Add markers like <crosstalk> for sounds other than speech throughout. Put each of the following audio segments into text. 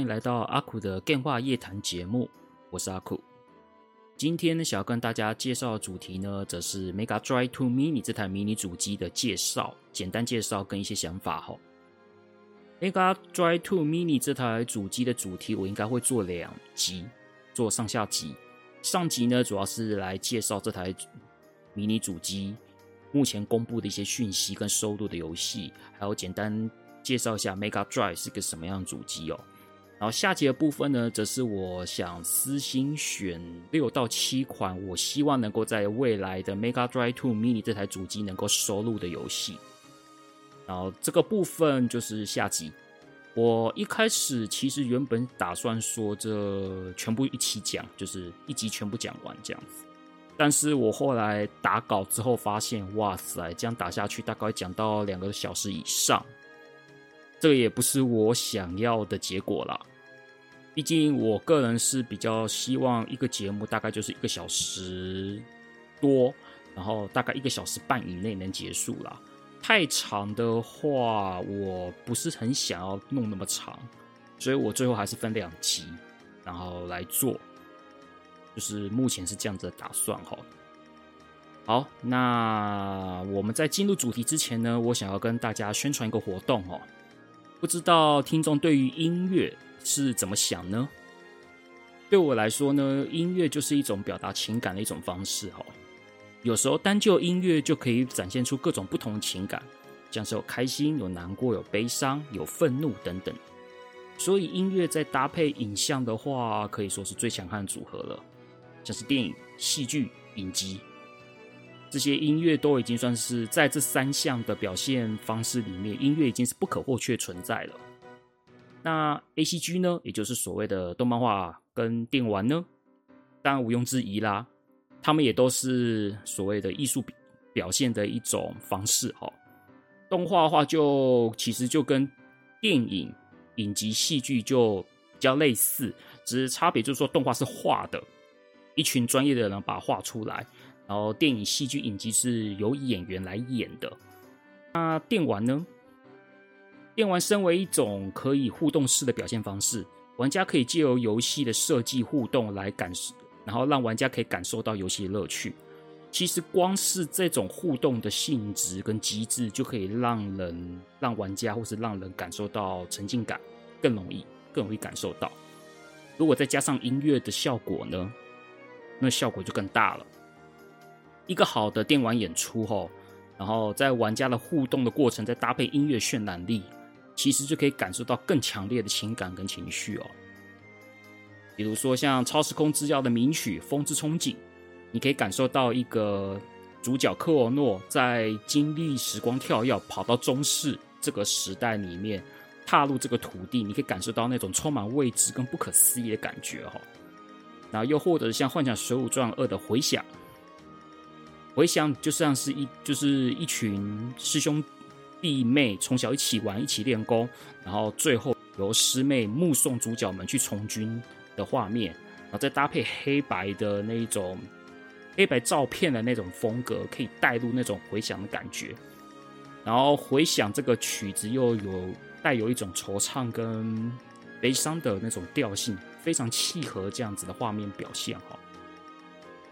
欢迎来到阿苦的电话夜谈节目，我是阿苦。今天呢，想要跟大家介绍的主题呢，则是 Mega Drive 2 Mini 这台迷你主机的介绍，简单介绍跟一些想法哈。Mega Drive 2 Mini 这台主机的主题，我应该会做两集，做上下集。上集呢，主要是来介绍这台迷你主机目前公布的一些讯息跟收录的游戏，还有简单。介绍一下 Mega Drive 是个什么样的主机哦，然后下集的部分呢，则是我想私心选六到七款，我希望能够在未来的 Mega Drive 2 Mini 这台主机能够收录的游戏。然后这个部分就是下集。我一开始其实原本打算说这全部一起讲，就是一集全部讲完这样子。但是我后来打稿之后发现，哇塞，这样打下去大概讲到两个小时以上。这个也不是我想要的结果啦，毕竟我个人是比较希望一个节目大概就是一个小时多，然后大概一个小时半以内能结束啦。太长的话，我不是很想要弄那么长，所以我最后还是分两集，然后来做，就是目前是这样子的打算哈。好，那我们在进入主题之前呢，我想要跟大家宣传一个活动哦。不知道听众对于音乐是怎么想呢？对我来说呢，音乐就是一种表达情感的一种方式哦。有时候单就音乐就可以展现出各种不同的情感，像是有开心、有难过、有悲伤、有愤怒等等。所以音乐再搭配影像的话，可以说是最强悍的组合了，像是电影、戏剧、影集。这些音乐都已经算是在这三项的表现方式里面，音乐已经是不可或缺存在了。那 ACG 呢，也就是所谓的动漫画跟电玩呢，当然毋庸置疑啦，他们也都是所谓的艺术表现的一种方式哈。动画的话，就其实就跟电影、影集、戏剧就比较类似，只是差别就是说，动画是画的，一群专业的人把它画出来。然后电影、戏剧、影集是由演员来演的。那电玩呢？电玩身为一种可以互动式的表现方式，玩家可以借由游戏的设计互动来感受，然后让玩家可以感受到游戏的乐趣。其实光是这种互动的性质跟机制，就可以让人、让玩家或是让人感受到沉浸感，更容易、更容易感受到。如果再加上音乐的效果呢？那效果就更大了。一个好的电玩演出吼，然后在玩家的互动的过程，再搭配音乐渲染力，其实就可以感受到更强烈的情感跟情绪哦。比如说像《超时空之钥》的名曲《风之憧憬》，你可以感受到一个主角克罗诺在经历时光跳跃，跑到中世这个时代里面，踏入这个土地，你可以感受到那种充满未知跟不可思议的感觉哈。然后又或者像《幻想水浒传二》的回响。回想就像是一就是一群师兄弟妹从小一起玩，一起练功，然后最后由师妹目送主角们去从军的画面，然后再搭配黑白的那一种黑白照片的那种风格，可以带入那种回响的感觉。然后回响这个曲子又有带有一种惆怅跟悲伤的那种调性，非常契合这样子的画面表现哈。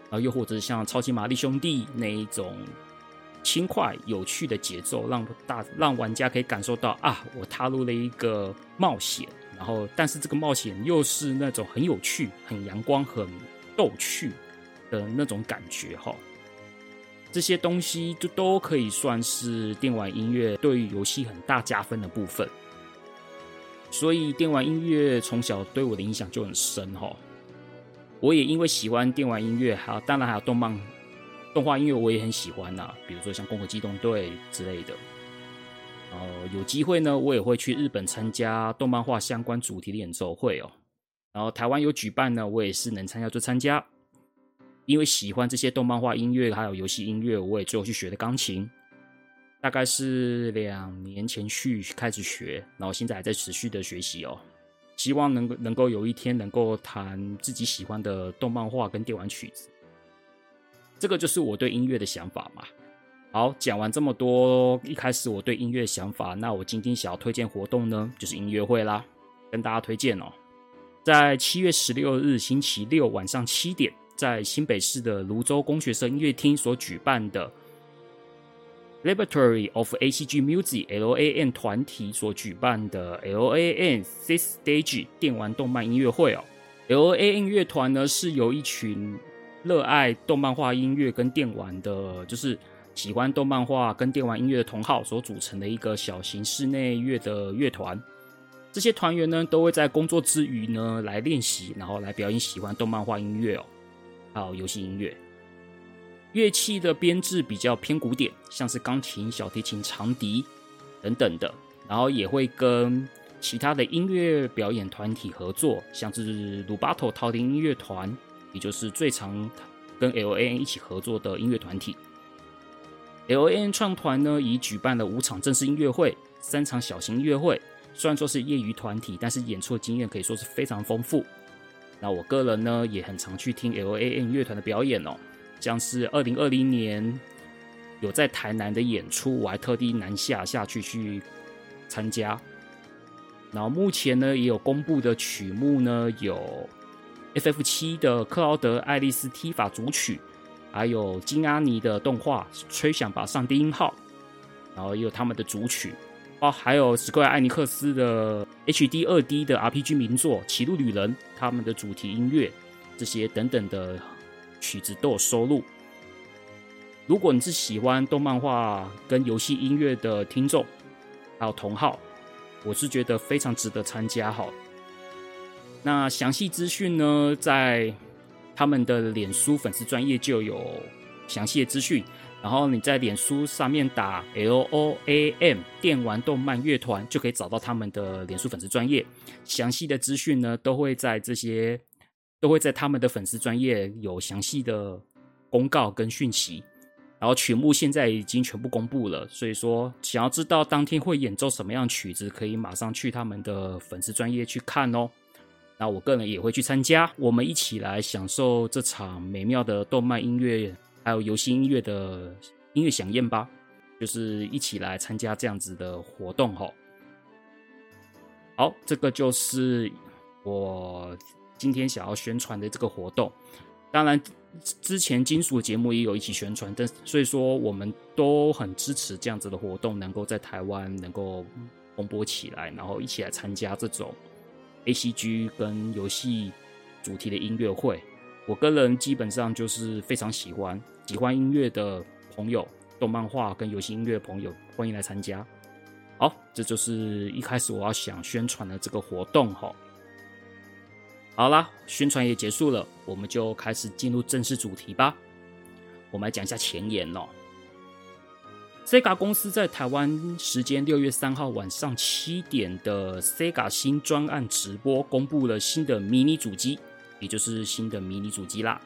啊，又或者是像超级玛丽兄弟那一种轻快有趣的节奏，让大让玩家可以感受到啊，我踏入了一个冒险，然后但是这个冒险又是那种很有趣、很阳光、很逗趣的那种感觉哈。这些东西就都可以算是电玩音乐对于游戏很大加分的部分。所以电玩音乐从小对我的影响就很深哈。我也因为喜欢电玩音乐，还有当然还有动漫、动画音乐，我也很喜欢呐。比如说像《攻壳机动队》之类的。然后有机会呢，我也会去日本参加动漫画相关主题的演奏会哦。然后台湾有举办呢，我也是能参加就参加。因为喜欢这些动漫画音乐还有游戏音乐，我也最后去学的钢琴。大概是两年前去开始学，然后现在还在持续的学习哦。希望能够能够有一天能够弹自己喜欢的动漫画跟电玩曲子。这个就是我对音乐的想法嘛。好，讲完这么多，一开始我对音乐想法，那我今天想要推荐活动呢，就是音乐会啦，跟大家推荐哦，在七月十六日星期六晚上七点，在新北市的泸州工学社音乐厅所举办的 Laboratory of ACG Music LAN 团体所举办的 LAN Six Stage 电玩动漫音乐会哦，LAN 乐团呢是由一群热爱动漫画音乐跟电玩的，就是。喜欢动漫画跟电玩音乐的同好所组成的一个小型室内乐的乐团，这些团员呢都会在工作之余呢来练习，然后来表演喜欢动漫画音乐哦，还有游戏音乐。乐器的编制比较偏古典，像是钢琴、小提琴、长笛等等的，然后也会跟其他的音乐表演团体合作，像是鲁巴托陶林音乐团，也就是最常跟 LAN 一起合作的音乐团体。LAN 创团呢，已举办了五场正式音乐会，三场小型音乐会。虽然说是业余团体，但是演出的经验可以说是非常丰富。那我个人呢，也很常去听 LAN 乐团的表演哦。像是二零二零年有在台南的演出，我还特地南下下去去参加。然后目前呢，也有公布的曲目呢，有 FF 七的克劳德爱丽丝踢法主曲。还有金阿尼的动画《吹响吧，上帝音号》，然后也有他们的主曲哦，还有史怪艾尼克斯的 HD 二 D 的 RPG 名作《歧路旅人》，他们的主题音乐这些等等的曲子都有收录。如果你是喜欢动漫画跟游戏音乐的听众，还有同好，我是觉得非常值得参加哈。那详细资讯呢，在。他们的脸书粉丝专页就有详细的资讯，然后你在脸书上面打 LOAM 电玩动漫乐团，就可以找到他们的脸书粉丝专业。详细的资讯呢，都会在这些，都会在他们的粉丝专页有详细的公告跟讯息。然后曲目现在已经全部公布了，所以说想要知道当天会演奏什么样曲子，可以马上去他们的粉丝专业去看哦。那我个人也会去参加，我们一起来享受这场美妙的动漫音乐还有游戏音乐的音乐饗宴吧，就是一起来参加这样子的活动哈。好，这个就是我今天想要宣传的这个活动。当然，之前金属节目也有一起宣传，但所以说我们都很支持这样子的活动能够在台湾能够蓬勃起来，然后一起来参加这种。A C G 跟游戏主题的音乐会，我个人基本上就是非常喜欢，喜欢音乐的朋友，动漫画跟游戏音乐的朋友，欢迎来参加。好，这就是一开始我要想宣传的这个活动哈。好啦，宣传也结束了，我们就开始进入正式主题吧。我们来讲一下前言哦。Sega 公司在台湾时间六月三号晚上七点的 Sega 新专案直播，公布了新的迷你主机，也就是新的迷你主机啦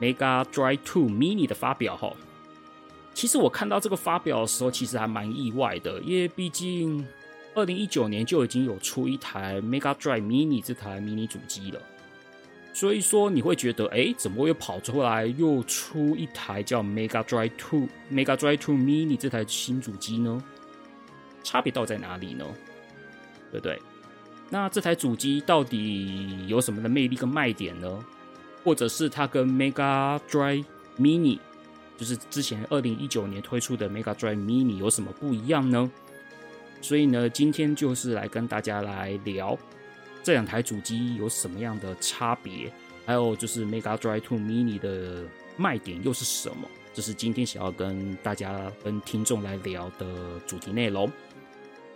，Mega Drive 2 Mini 的发表哈。其实我看到这个发表的时候，其实还蛮意外的，因为毕竟二零一九年就已经有出一台 Mega Drive Mini 这台迷你主机了。所以说你会觉得，哎，怎么又跑出来又出一台叫 Mega Drive 2 Mega Drive 2 Mini 这台新主机呢？差别到在哪里呢？对不对？那这台主机到底有什么的魅力跟卖点呢？或者是它跟 Mega Drive Mini，就是之前二零一九年推出的 Mega Drive Mini 有什么不一样呢？所以呢，今天就是来跟大家来聊。这两台主机有什么样的差别？还有就是 Mega Drive 2 Mini 的卖点又是什么？这是今天想要跟大家、跟听众来聊的主题内容。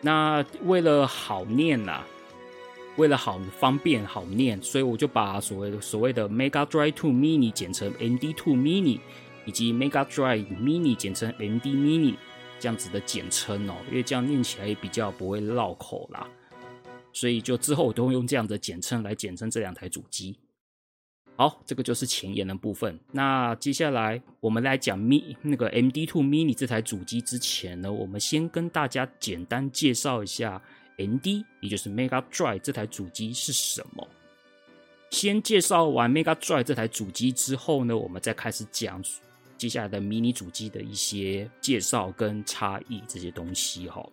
那为了好念呐、啊，为了好方便好念，所以我就把所谓的所谓的 Mega Drive 2 Mini 简称 MD2 Mini，以及 Mega Drive Mini 简称 MD Mini 这样子的简称哦，因为这样念起来也比较不会绕口啦。所以就之后我都会用这样的简称来简称这两台主机。好，这个就是前言的部分。那接下来我们来讲 Mi 那个 MD Two Mini 这台主机之前呢，我们先跟大家简单介绍一下 MD，也就是 Mega Drive 这台主机是什么。先介绍完 Mega Drive 这台主机之后呢，我们再开始讲接下来的迷你主机的一些介绍跟差异这些东西哈。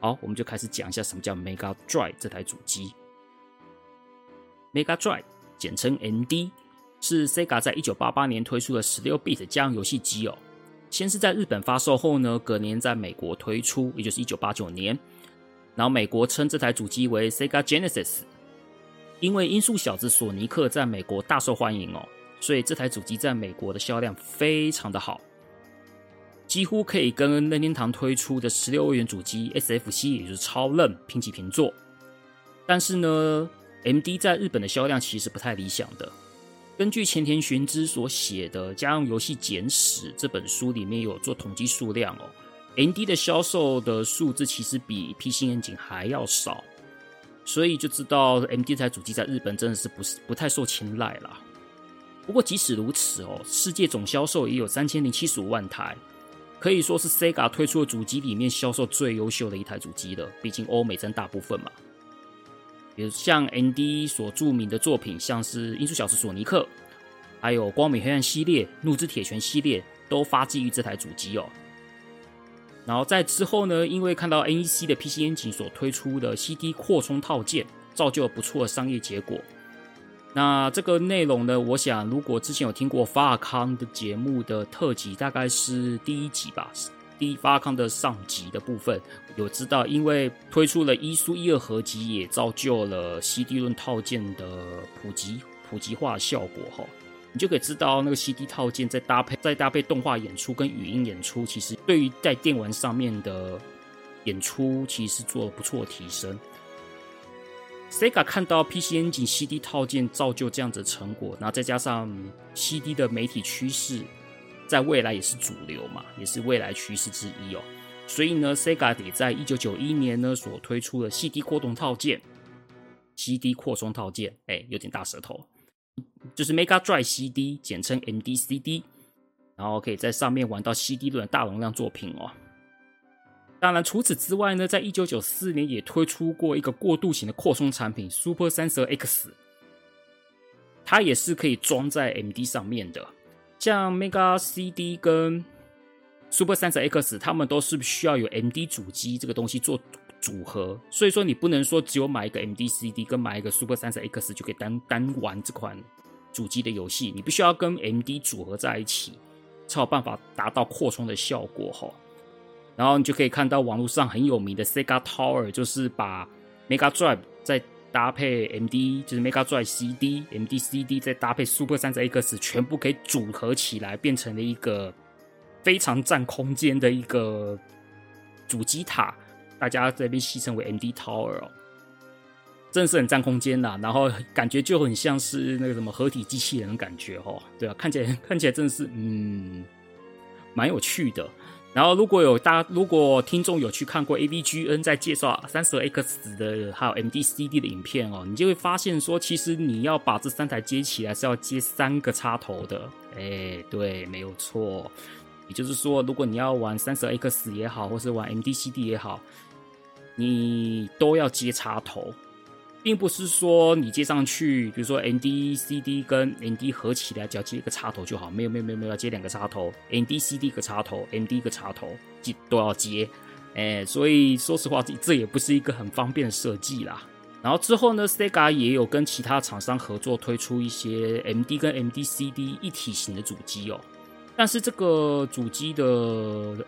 好，我们就开始讲一下什么叫 Mega Drive 这台主机。Mega Drive 简称 ND，是 Sega 在一九八八年推出的十六 bit 家用游戏机哦。先是在日本发售后呢，隔年在美国推出，也就是一九八九年。然后美国称这台主机为 Sega Genesis。因为音速小子索尼克在美国大受欢迎哦，所以这台主机在美国的销量非常的好。几乎可以跟任天堂推出的十六位元主机 SFC，也就是超任平起平坐。但是呢，MD 在日本的销量其实不太理想的。根据前田玄之所写的《家用游戏简史》这本书里面有做统计数量哦，MD 的销售的数字其实比 PC Engine 还要少，所以就知道 MD 这台主机在日本真的是不是不太受青睐啦。不过即使如此哦，世界总销售也有三千零七十五万台。可以说是 Sega 推出的主机里面销售最优秀的一台主机了，毕竟欧美占大部分嘛。比如像 ND 所著名的作品，像是《音速小子索尼克》，还有《光明黑暗》系列、《怒之铁拳》系列，都发基于这台主机哦。然后在之后呢，因为看到 NEC 的 PCN 紧所推出的 CD 扩充套件，造就了不错的商业结果。那这个内容呢，我想如果之前有听过法尔康的节目的特辑，大概是第一集吧，第一法尔康的上集的部分，有知道，因为推出了一书一二合集，也造就了 CD 论套件的普及普及化效果哈。你就可以知道，那个 CD 套件在搭配再搭配动画演出跟语音演出，其实对于在电玩上面的演出，其实做了不错的提升。Sega 看到 PC Engine CD 套件造就这样子的成果，然后再加上 CD 的媒体趋势，在未来也是主流嘛，也是未来趋势之一哦。所以呢，Sega 也在一九九一年呢所推出的 CD 扩充套件，CD 扩充套件，哎，有点大舌头，就是 Mega Drive CD，简称 MD CD，然后可以在上面玩到 CD 的大容量作品哦。当然，除此之外呢，在一九九四年也推出过一个过渡型的扩充产品 Super Sensor X，它也是可以装在 MD 上面的。像 Mega CD 跟 Super Sensor X，它们都是需要有 MD 主机这个东西做组合，所以说你不能说只有买一个 MD CD 跟买一个 Super Sensor X 就可以单单玩这款主机的游戏，你必须要跟 MD 组合在一起，才有办法达到扩充的效果哈。然后你就可以看到网络上很有名的 Sega Tower，就是把 Mega Drive 再搭配 MD，就是 Mega Drive CD、MD CD 再搭配 Super 32X，全部可以组合起来，变成了一个非常占空间的一个主机塔。大家这边戏称为 MD Tower 哦，真的是很占空间呐。然后感觉就很像是那个什么合体机器人的感觉哦，对啊，看起来看起来真的是嗯，蛮有趣的。然后，如果有大，如果听众有去看过 AVGN 在介绍 32X 的还有 MD-CD 的影片哦，你就会发现说，其实你要把这三台接起来是要接三个插头的。哎，对，没有错。也就是说，如果你要玩 32X 也好，或是玩 MD-CD 也好，你都要接插头。并不是说你接上去，比如说 MD CD 跟 MD 合起来，只要接一个插头就好。没有没有没有没有，要接两个插头，MD CD 一个插头，MD 一个插头，接都要接。哎，所以说实话，这也不是一个很方便的设计啦。然后之后呢，Sega 也有跟其他厂商合作推出一些 MD 跟 MD CD 一体型的主机哦。但是这个主机的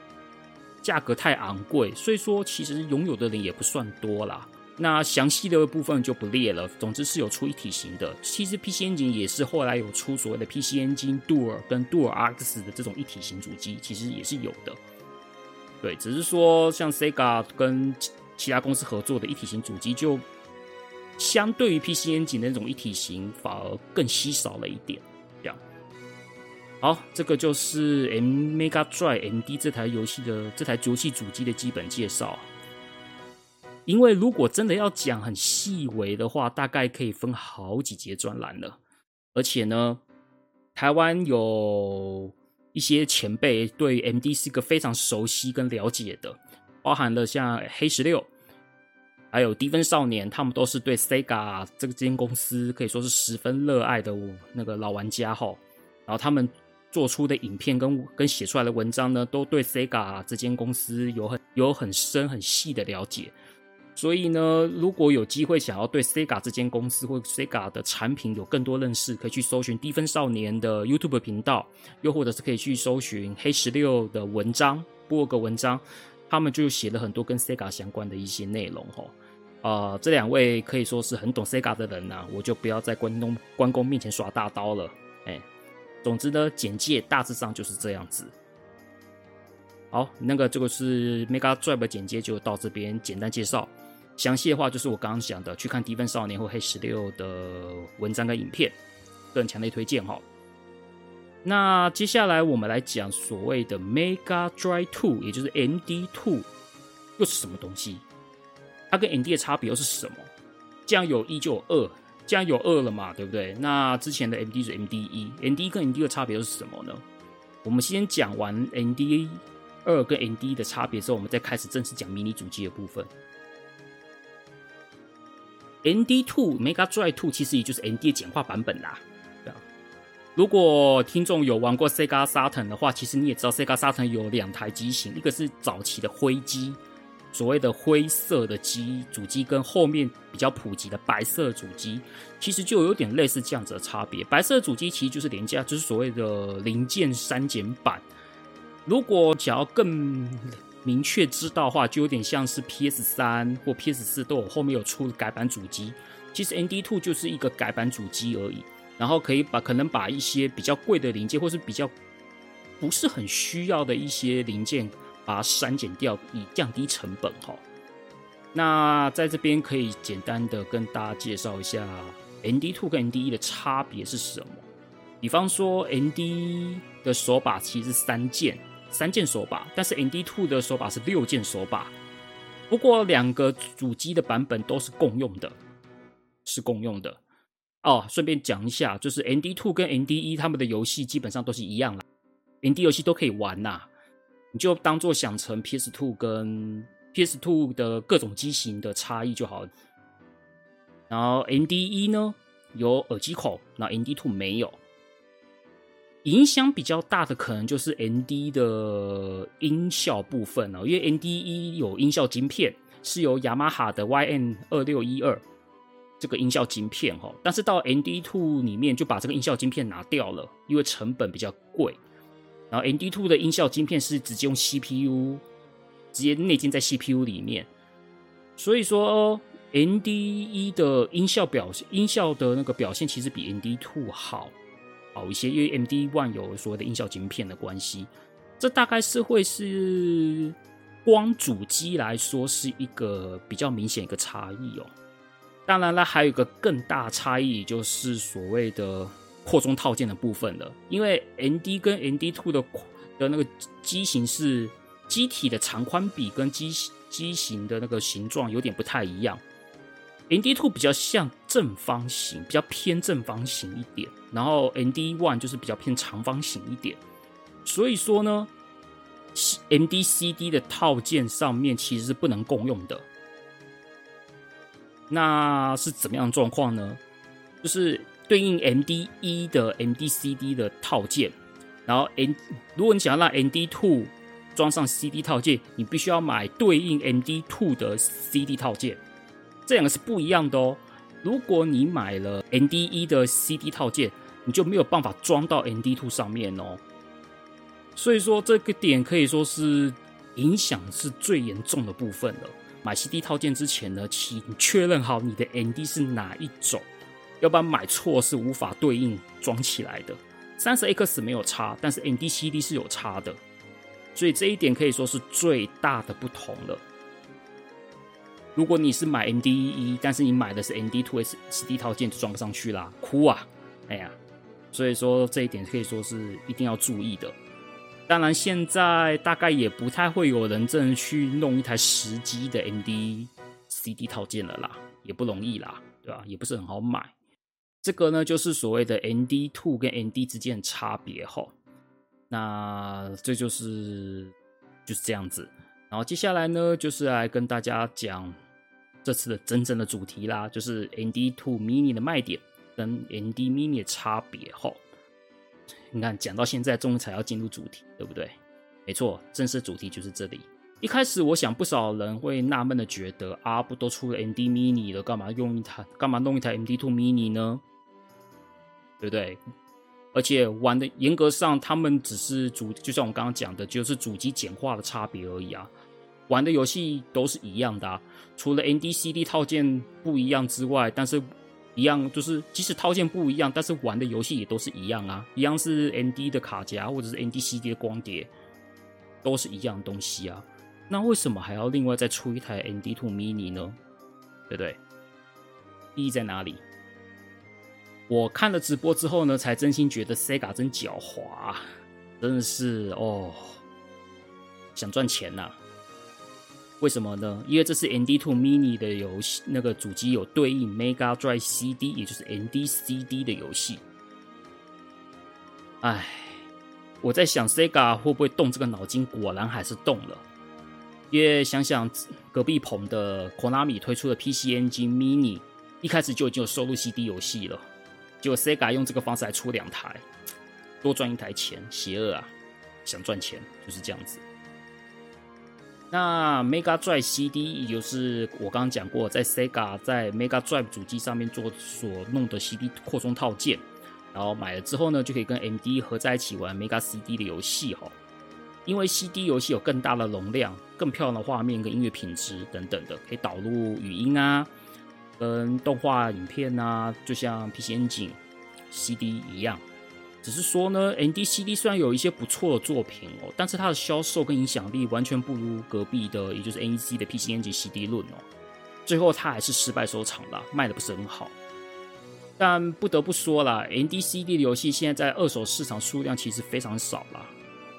价格太昂贵，所以说其实拥有的人也不算多啦。那详细的部分就不列了。总之是有出一体型的。其实 PCN 紧也是后来有出所谓的 PC Engine Dual 跟 Dual X 的这种一体型主机，其实也是有的。对，只是说像 Sega 跟其他公司合作的一体型主机，就相对于 PCN 紧的那种一体型，反而更稀少了一点。这样，好，这个就是 M Mega Drive MD 这台游戏的这台游戏主机的基本介绍。因为如果真的要讲很细微的话，大概可以分好几节专栏了。而且呢，台湾有一些前辈对 MD 是个非常熟悉跟了解的，包含了像黑十六，还有低分少年，他们都是对 Sega 这个间公司可以说是十分热爱的那个老玩家哈。然后他们做出的影片跟跟写出来的文章呢，都对 Sega 这间公司有很有很深很细的了解。所以呢，如果有机会想要对 Sega 这间公司或 Sega 的产品有更多认识，可以去搜寻低分少年的 YouTube 频道，又或者是可以去搜寻黑十六的文章，播个文章，他们就写了很多跟 Sega 相关的一些内容哦。啊、呃，这两位可以说是很懂 Sega 的人呐、我就不要在关东关公面前耍大刀了。哎，总之呢，简介大致上就是这样子。好，那个这个是 Mega Drive 的简介，就到这边简单介绍。详细的话就是我刚刚讲的，去看《低分少年》或《黑十六》的文章跟影片，个人强烈推荐哈。那接下来我们来讲所谓的 Mega Drive Two，也就是 MD Two，又是什么东西？它跟 MD 的差别又是什么？既然有一就有二，既然有二了嘛，对不对？那之前的 MD 是 MD 一，MD 跟 MD 的差别又是什么呢？我们先讲完 MD 二跟 MD 的差别之后，我们再开始正式讲迷你主机的部分。ND Two Mega Drive Two 其实也就是 ND 的简化版本啦。对啊，如果听众有玩过 Sega Saturn 的话，其实你也知道 Sega Saturn 有两台机型，一个是早期的灰机，所谓的灰色的机主机，跟后面比较普及的白色主机，其实就有点类似这样子的差别。白色主机其实就是廉价，就是所谓的零件删减版。如果想要更明确知道的话，就有点像是 PS 三或 PS 四都有后面有出改版主机。其实 ND Two 就是一个改版主机而已，然后可以把可能把一些比较贵的零件，或是比较不是很需要的一些零件，把它删减掉，以降低成本哈。那在这边可以简单的跟大家介绍一下 ND Two 跟 ND 一的差别是什么。比方说 ND 的手把其实是三键。三键手把，但是 ND Two 的手把是六键手把。不过两个主机的版本都是共用的，是共用的。哦，顺便讲一下，就是 ND Two 跟 MD1 他们的游戏基本上都是一样啦，ND 游戏都可以玩呐。你就当做想成 PS Two 跟 PS Two 的各种机型的差异就好。然后 MD1 呢有耳机口，那 ND Two 没有。影响比较大的可能就是 N D 的音效部分哦，因为 N D 一有音效晶片，是由雅马哈的 YN 二六一二这个音效晶片哈，但是到 N D Two 里面就把这个音效晶片拿掉了，因为成本比较贵。然后 N D Two 的音效晶片是直接用 CPU 直接内建在 CPU 里面，所以说 N D 一的音效表现音效的那个表现其实比 N D Two 好。好一些，因为 MD One 有所谓的音效晶片的关系，这大概是会是光主机来说是一个比较明显一个差异哦。当然了，还有一个更大差异就是所谓的扩充套件的部分了，因为 MD 跟 MD Two 的的那个机型是机体的长宽比跟机机型的那个形状有点不太一样。MD Two 比较像正方形，比较偏正方形一点，然后 MD One 就是比较偏长方形一点。所以说呢，MD CD 的套件上面其实是不能共用的。那是怎么样状况呢？就是对应 MD 一的 MD CD 的套件，然后 M 如果你想要让 MD Two 装上 CD 套件，你必须要买对应 MD Two 的 CD 套件。这两个是不一样的哦。如果你买了 ND1 的 CD 套件，你就没有办法装到 ND two 上面哦。所以说这个点可以说是影响是最严重的部分了。买 CD 套件之前呢，请确认好你的 ND 是哪一种，要不然买错是无法对应装起来的。三十 X 没有差，但是 ND CD 是有差的，所以这一点可以说是最大的不同了。如果你是买 ND 一，但是你买的是 ND Two S CD 套件，就装不上去啦，哭啊！哎呀，所以说这一点可以说是一定要注意的。当然，现在大概也不太会有人真的去弄一台实机的 ND CD 套件了啦，也不容易啦，对吧？也不是很好买。这个呢，就是所谓的 ND Two 跟 ND 之间的差别齁。那这就是就是这样子。然后接下来呢，就是来跟大家讲这次的真正的主题啦，就是 ND Two Mini 的卖点跟 ND Mini 的差别齁。你看，讲到现在，终于才要进入主题，对不对？没错，正式主题就是这里。一开始，我想不少人会纳闷的觉得，啊，不都出了 ND Mini 了，干嘛用一台，干嘛弄一台 ND2 Mini 呢？对不对？而且玩的严格上，他们只是主，就像我刚刚讲的，就是主机简化的差别而已啊。玩的游戏都是一样的啊，除了 ND CD 套件不一样之外，但是。一样，就是即使套件不一样，但是玩的游戏也都是一样啊。一样是 ND 的卡夹或者是 ND CD 的光碟，都是一样的东西啊。那为什么还要另外再出一台 ND2 Mini 呢？对不对？意义在哪里？我看了直播之后呢，才真心觉得 Sega 真狡猾，真的是哦，想赚钱呐、啊。为什么呢？因为这是 ND Two Mini 的游戏，那个主机有对应 Mega Drive CD，也就是 ND CD 的游戏。哎，我在想 Sega 会不会动这个脑筋？果然还是动了。因为想想隔壁棚的 Konami 推出的 PC Engine Mini，一开始就已经有收录 CD 游戏了，结果 Sega 用这个方式来出两台，多赚一台钱，邪恶啊！想赚钱就是这样子。那 Mega Drive CD 也就是我刚刚讲过，在 Sega 在 Mega Drive 主机上面做所弄的 CD 扩充套件，然后买了之后呢，就可以跟 MD 合在一起玩 Mega CD 的游戏哈。因为 CD 游戏有更大的容量、更漂亮的画面跟音乐品质等等的，可以导入语音啊，跟动画影片啊，就像 PC Engine CD 一样。只是说呢，ND CD 虽然有一些不错的作品哦，但是它的销售跟影响力完全不如隔壁的，也就是 NEC 的 PCNG CD 论哦。最后它还是失败收场了，卖的不是很好。但不得不说啦，ND CD 的游戏现在在二手市场数量其实非常少啦。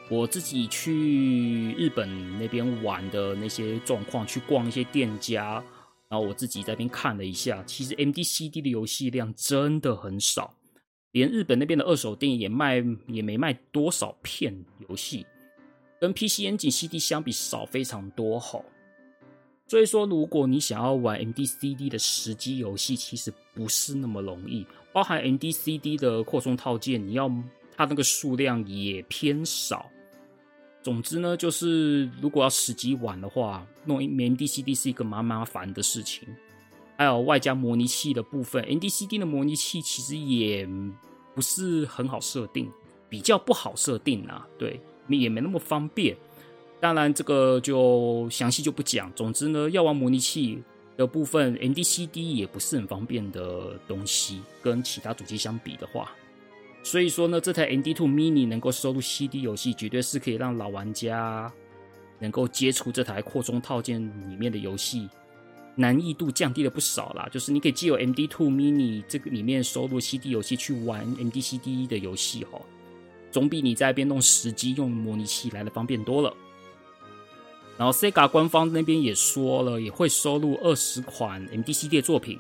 我自己去日本那边玩的那些状况，去逛一些店家，然后我自己在那边看了一下，其实 MDCD 的游戏量真的很少。连日本那边的二手店也卖也没卖多少片游戏，跟 PC、N、G、CD 相比少非常多吼。所以说，如果你想要玩 MD、CD 的实机游戏，其实不是那么容易。包含 MD、CD 的扩充套件，你要它那个数量也偏少。总之呢，就是如果要实机玩的话，弄 MDCD 是一个蛮麻烦的事情。还有外加模拟器的部分，ND CD 的模拟器其实也不是很好设定，比较不好设定啊，对，也没那么方便。当然，这个就详细就不讲。总之呢，要玩模拟器的部分，ND CD 也不是很方便的东西，跟其他主机相比的话。所以说呢，这台 N D Two Mini 能够收录 CD 游戏，绝对是可以让老玩家能够接触这台扩充套件里面的游戏。难易度降低了不少啦，就是你可以借由 MD Two Mini 这个里面收录 CD 游戏去玩 MD CD 的游戏哈，总比你在边弄实机用模拟器来的方便多了。然后 Sega 官方那边也说了，也会收录二十款 MD CD 的作品。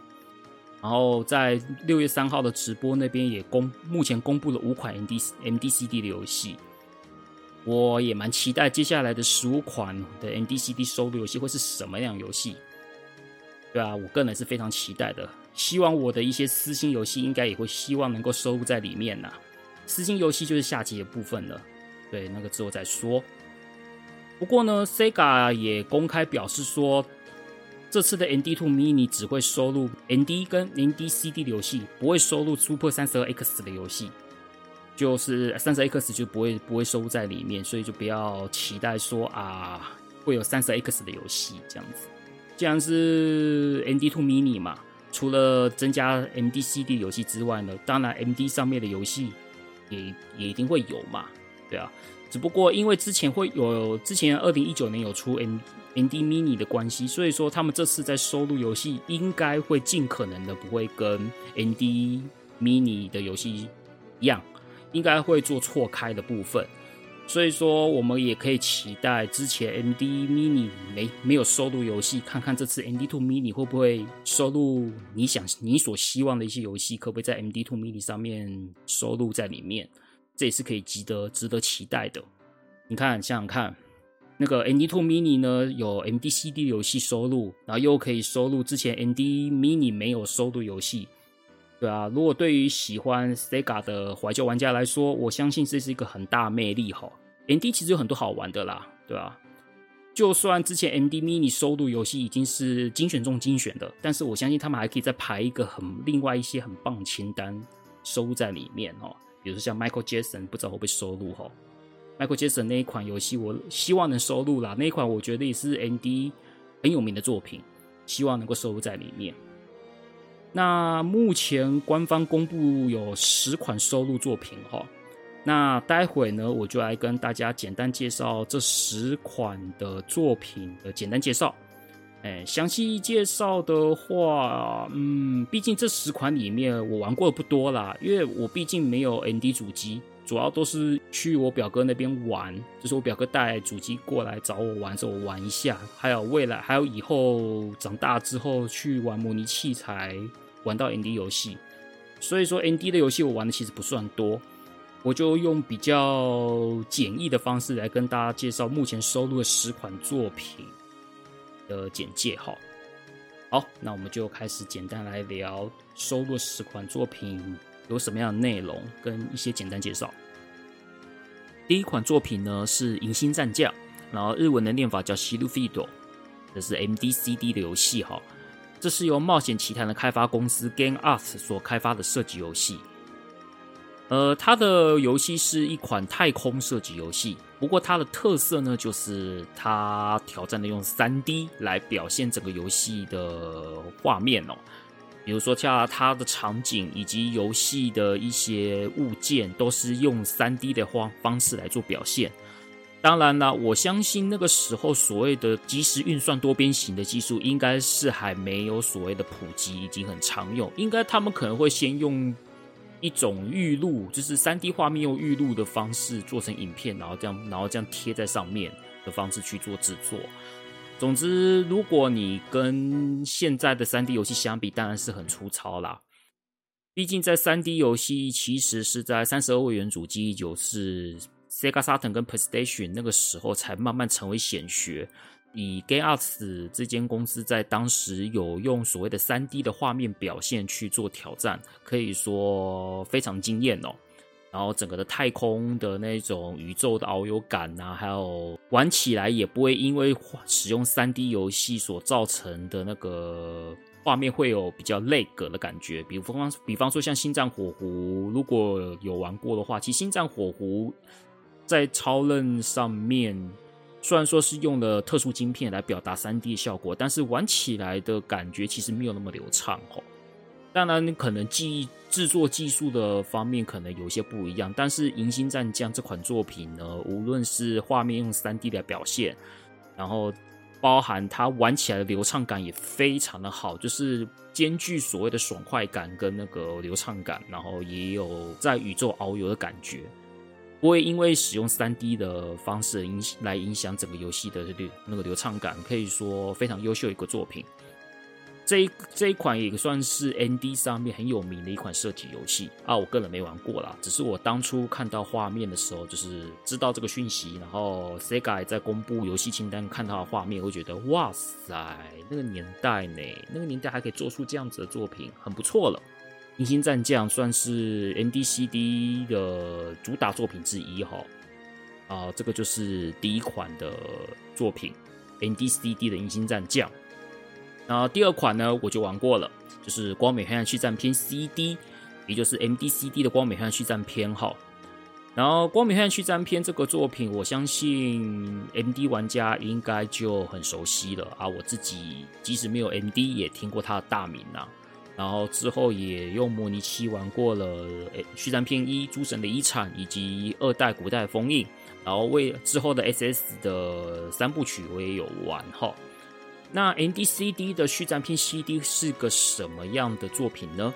然后在六月三号的直播那边也公目前公布了五款 MD MD CD 的游戏，我也蛮期待接下来的十五款的 MD CD 收录游戏会是什么样游戏。对啊，我个人是非常期待的。希望我的一些私心游戏应该也会希望能够收录在里面呐。私心游戏就是下集的部分了，对，那个之后再说。不过呢，Sega 也公开表示说，这次的 ND2 Mini 只会收录 ND 跟 ND CD 的游戏，不会收录 Super 32X 的游戏，就是 32X 就不会不会收录在里面，所以就不要期待说啊会有 32X 的游戏这样子。既然是 MD Two Mini 嘛，除了增加 MD CD 游戏之外呢，当然 MD 上面的游戏也也一定会有嘛，对啊。只不过因为之前会有之前二零一九年有出 M MD Mini 的关系，所以说他们这次在收录游戏应该会尽可能的不会跟 MD Mini 的游戏一样，应该会做错开的部分。所以说我们也可以期待之前 MD Mini 没没有收录游戏，看看这次 MD Two Mini 会不会收录你想你所希望的一些游戏，可不可以在 MD Two Mini 上面收录在里面？这也是可以值得值得期待的。你看，想想看，那个 MD2 Mini 呢，有 MD CD 游戏收录，然后又可以收录之前 MD Mini 没有收录游戏，对啊。如果对于喜欢 Sega 的怀旧玩家来说，我相信这是一个很大魅力哈。MD 其实有很多好玩的啦，对啊。就算之前 MD Mini 收录游戏已经是精选中精选的，但是我相信他们还可以再排一个很另外一些很棒清单收录在里面哦。比如说像 Michael Jackson，不知道会不会收录哈？Michael Jackson 那一款游戏，我希望能收录啦。那一款我觉得也是 MD 很有名的作品，希望能够收录在里面。那目前官方公布有十款收录作品哈。那待会呢，我就来跟大家简单介绍这十款的作品的简单介绍。哎，详细介绍的话，嗯，毕竟这十款里面我玩过的不多啦，因为我毕竟没有 N D 主机，主要都是去我表哥那边玩，就是我表哥带主机过来找我玩，之后我玩一下，还有未来，还有以后长大之后去玩模拟器材玩到 ND 游戏，所以说 ND 的游戏我玩的其实不算多，我就用比较简易的方式来跟大家介绍目前收录的十款作品。的简介哈，好，那我们就开始简单来聊收录十款作品有什么样的内容跟一些简单介绍。第一款作品呢是《银星战将》，然后日文的念法叫西路费多，这是 MDCD 的游戏哈，这是由《冒险奇谭》的开发公司 Game Art 所开发的射击游戏。呃，它的游戏是一款太空射击游戏。不过它的特色呢，就是它挑战的用 3D 来表现整个游戏的画面哦。比如说像它的场景以及游戏的一些物件，都是用 3D 的方方式来做表现。当然啦，我相信那个时候所谓的即时运算多边形的技术，应该是还没有所谓的普及，已经很常用。应该他们可能会先用。一种预录，就是三 D 画面用预录的方式做成影片，然后这样，然后这样贴在上面的方式去做制作。总之，如果你跟现在的三 D 游戏相比，当然是很粗糙啦。毕竟在三 D 游戏其实是在三十二位元主机，就是 Sega Saturn 跟 PlayStation 那个时候才慢慢成为显学。以 Game Arts 这间公司在当时有用所谓的三 D 的画面表现去做挑战，可以说非常惊艳哦。然后整个的太空的那种宇宙的遨游感呐、啊，还有玩起来也不会因为使用三 D 游戏所造成的那个画面会有比较累格的感觉。比方比方说像《星战火狐》，如果有玩过的话，其实《星战火狐》在超任上面。虽然说是用了特殊晶片来表达 3D 效果，但是玩起来的感觉其实没有那么流畅哦。当然，可能技制作技术的方面可能有些不一样，但是《银星战将》这款作品呢，无论是画面用 3D 来表现，然后包含它玩起来的流畅感也非常的好，就是兼具所谓的爽快感跟那个流畅感，然后也有在宇宙遨游的感觉。不会因为使用 3D 的方式影来影响整个游戏的流那个流畅感，可以说非常优秀一个作品。这这一款也算是 N D 上面很有名的一款射击游戏啊，我个人没玩过啦，只是我当初看到画面的时候，就是知道这个讯息，然后 Sega 在公布游戏清单，看到的画面，会觉得哇塞，那个年代呢，那个年代还可以做出这样子的作品，很不错了。《银星战将》算是 N D C D 的主打作品之一哈，啊，这个就是第一款的作品 N D C D 的《银星战将》。然后第二款呢，我就玩过了，就是《光美黑暗续战篇 CD》，也就是 MDCD 的《光美黑暗续战篇》哈。然后《光明黑暗续战篇》这个作品，我相信 MD 玩家应该就很熟悉了啊。我自己即使没有 MD，也听过他的大名呐。然后之后也用模拟器玩过了《续战篇一：诸神的遗产》以及二代古代封印。然后为之后的 SS 的三部曲，我也有玩哈。那 MDCD 的续战篇 CD 是个什么样的作品呢？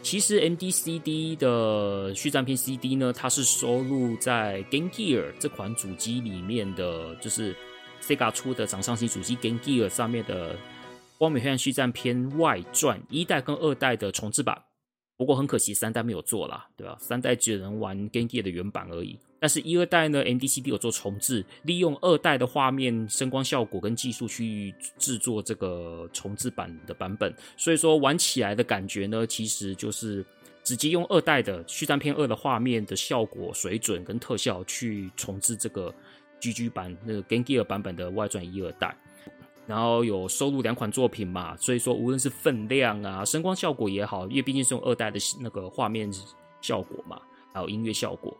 其实 MDCD 的续战篇 CD 呢，它是收录在 Game Gear 这款主机里面的，就是 Sega 出的掌上型主机 Game Gear 上面的《光明黑暗续战篇外传》一代跟二代的重制版。不过很可惜，三代没有做啦，对吧？三代只能玩 Game Gear 的原版而已。但是，一二代呢，MDCD 有做重制，利用二代的画面、声光效果跟技术去制作这个重制版的版本。所以说，玩起来的感觉呢，其实就是直接用二代的《续战篇二》的画面的效果水准跟特效去重制这个 GG 版那个 Game Gear 版本的外传一二代。然后有收录两款作品嘛，所以说无论是分量啊、声光效果也好，因为毕竟是用二代的那个画面效果嘛，还有音乐效果，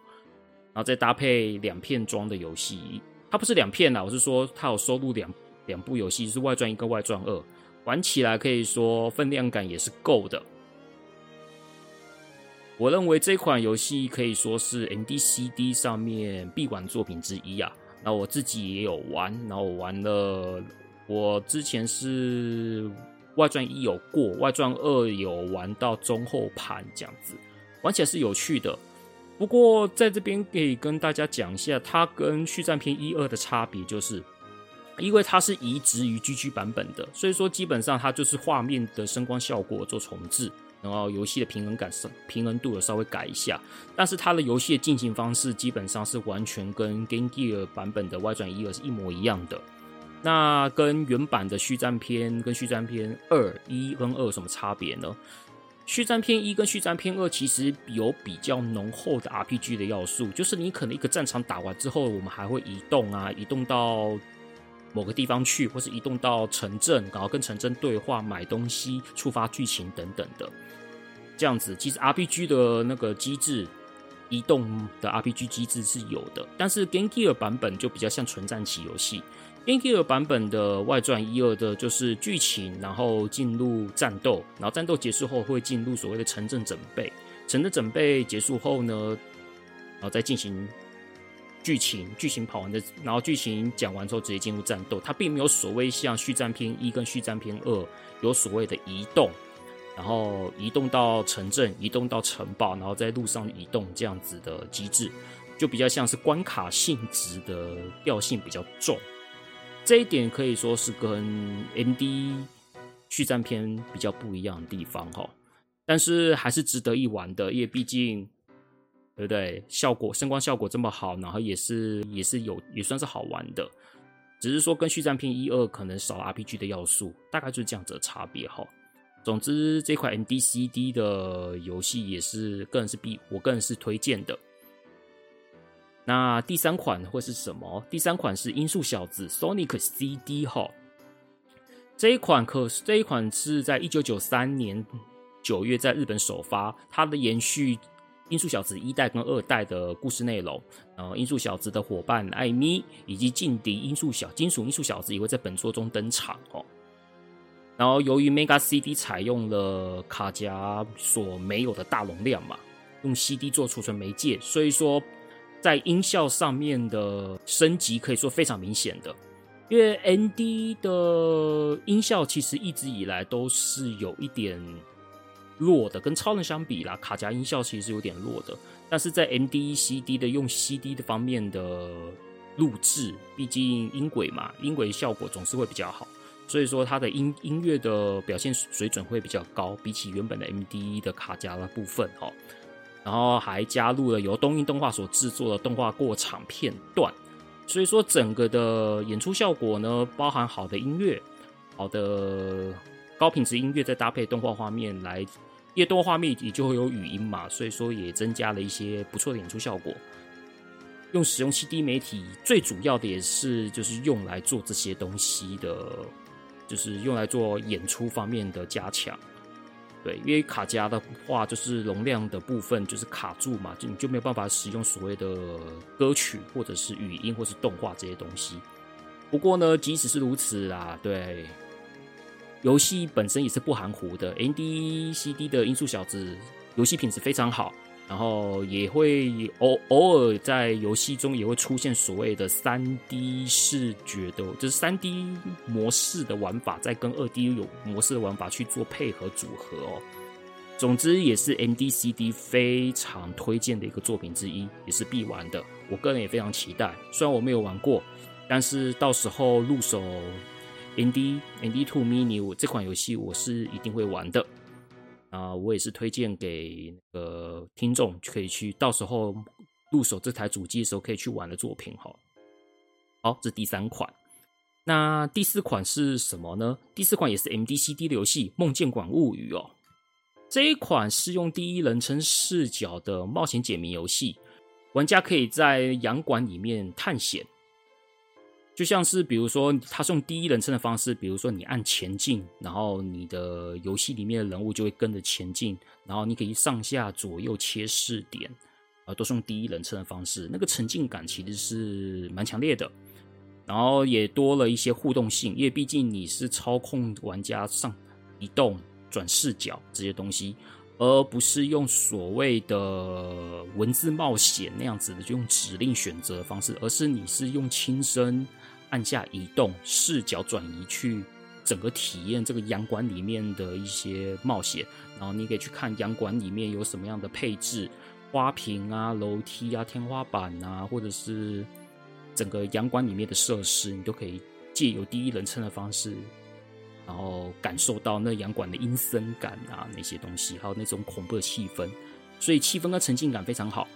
然后再搭配两片装的游戏，它不是两片啦，我是说它有收录两两部游戏，是外传一跟外传二，玩起来可以说分量感也是够的。我认为这款游戏可以说是 MDCD 上面必玩作品之一啊。然后我自己也有玩，然后我玩了。我之前是外传一有过，外传二有玩到中后盘这样子，玩起来是有趣的。不过在这边可以跟大家讲一下，它跟续战篇一二的差别，就是因为它是移植于 GG 版本的，所以说基本上它就是画面的声光效果做重置，然后游戏的平衡感、平衡度有稍微改一下，但是它的游戏的进行方式基本上是完全跟 Game Gear 版本的外传一二是一模一样的。那跟原版的续战篇跟续战篇二一跟二有什么差别呢？续战篇一跟续战篇二其实有比较浓厚的 RPG 的要素，就是你可能一个战场打完之后，我们还会移动啊，移动到某个地方去，或是移动到城镇，然后跟城镇对话、买东西、触发剧情等等的。这样子，其实 RPG 的那个机制，移动的 RPG 机制是有的，但是 Game Gear 版本就比较像纯战棋游戏。Game Gear 版本的外传一二的就是剧情，然后进入战斗，然后战斗结束后会进入所谓的城镇整备。城镇整备结束后呢，然后再进行剧情，剧情跑完的，然后剧情讲完之后直接进入战斗。它并没有所谓像续战篇一跟续战篇二有所谓的移动，然后移动到城镇，移动到城堡，然后在路上移动这样子的机制，就比较像是关卡性质的调性比较重。这一点可以说是跟 MD 续战篇比较不一样的地方哈，但是还是值得一玩的，因为毕竟，对不对？效果声光效果这么好，然后也是也是有也算是好玩的，只是说跟续战篇一二可能少 RPG 的要素，大概就是这样子的差别哈。总之，这款 MDCD 的游戏也是个人是必我个人是推荐的。那第三款会是什么？第三款是《音速小子》Sonic CD 哈，这一款可这一款是在一九九三年九月在日本首发，它的延续《音速小子》一代跟二代的故事内容。然后，音速小子的伙伴艾米以及劲敌音速小金属音速小子也会在本作中登场哦。然后，由于 Mega CD 采用了卡夹所没有的大容量嘛，用 CD 做储存媒介，所以说。在音效上面的升级可以说非常明显的，因为 MD 的音效其实一直以来都是有一点弱的，跟超人相比啦，卡夹音效其实是有点弱的。但是在 M D E C D 的用 CD 的方面的录制，毕竟音轨嘛，音轨效果总是会比较好，所以说它的音音乐的表现水准会比较高，比起原本的 M D E 的卡夹的部分哈。然后还加入了由东映动画所制作的动画过场片段，所以说整个的演出效果呢，包含好的音乐、好的高品质音乐，再搭配动画画面来，因为动画画面也就会有语音嘛，所以说也增加了一些不错的演出效果。用使用 CD 媒体，最主要的也是就是用来做这些东西的，就是用来做演出方面的加强。对，因为卡夹的话，就是容量的部分就是卡住嘛，就你就没有办法使用所谓的歌曲或者是语音或是动画这些东西。不过呢，即使是如此啊，对，游戏本身也是不含糊的。ND CD 的音速小子游戏品质非常好，然后也会偶偶尔在游戏中也会出现所谓的三 D 视觉的，就是三 D 模式的玩法，在跟二 D 有模式的玩法去做配合组合哦。总之，也是 MDCD 非常推荐的一个作品之一，也是必玩的。我个人也非常期待，虽然我没有玩过。但是到时候入手 ND ND Two Mini 这款游戏我是一定会玩的啊！我也是推荐给那个听众，可以去到时候入手这台主机的时候可以去玩的作品哈。好，这第三款。那第四款是什么呢？第四款也是 MD CD 的游戏《梦见馆物语》哦。这一款是用第一人称视角的冒险解谜游戏，玩家可以在洋馆里面探险。就像是比如说，它是用第一人称的方式，比如说你按前进，然后你的游戏里面的人物就会跟着前进，然后你可以上下左右切视点，啊，都是用第一人称的方式，那个沉浸感其实是蛮强烈的，然后也多了一些互动性，因为毕竟你是操控玩家上移动、转视角这些东西，而不是用所谓的文字冒险那样子的，就用指令选择的方式，而是你是用亲身。按下移动，视角转移去整个体验这个洋馆里面的一些冒险，然后你可以去看洋馆里面有什么样的配置，花瓶啊、楼梯啊、天花板啊，或者是整个洋馆里面的设施，你都可以借由第一人称的方式，然后感受到那洋馆的阴森感啊那些东西，还有那种恐怖的气氛，所以气氛跟沉浸感非常好。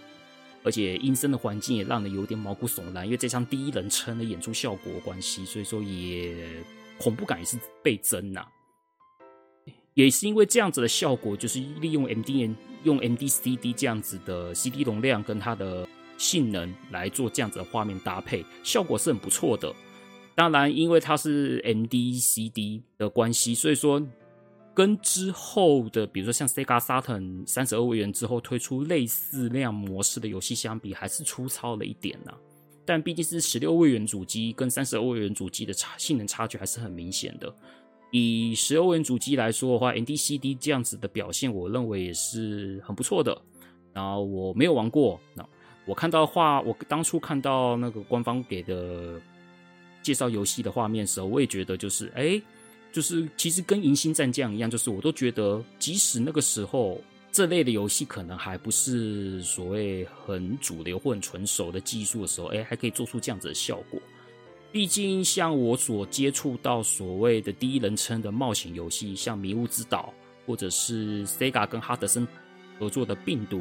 而且阴森的环境也让人有点毛骨悚然，因为这张第一人称的演出效果关系，所以说也恐怖感也是倍增呐、也是因为这样子的效果，就是利用 M D N 用 MD CD 这样子的 CD 容量跟它的性能来做这样子的画面搭配，效果是很不错的。当然，因为它是 MD CD 的关系，所以说。跟之后的，比如说像 Sega Saturn 三十二位元之后推出类似那样模式的游戏相比，还是粗糙了一点呢、但毕竟是十六位元主机跟三十二位元主机的差性能差距还是很明显的。以十六位元主机来说的话，ND CD 这样子的表现，我认为也是很不错的。然后我没有玩过，那我看到的话，我当初看到那个官方给的介绍游戏的画面的时候，我也觉得就是哎。就是其实跟《银星战将》一样，就是我都觉得，即使那个时候这类的游戏可能还不是所谓很主流或很纯熟的技术的时候，哎，还可以做出这样子的效果。毕竟像我所接触到所谓的第一人称的冒险游戏，像《迷雾之岛》，或者是 Sega 跟哈德森合作的《病毒》，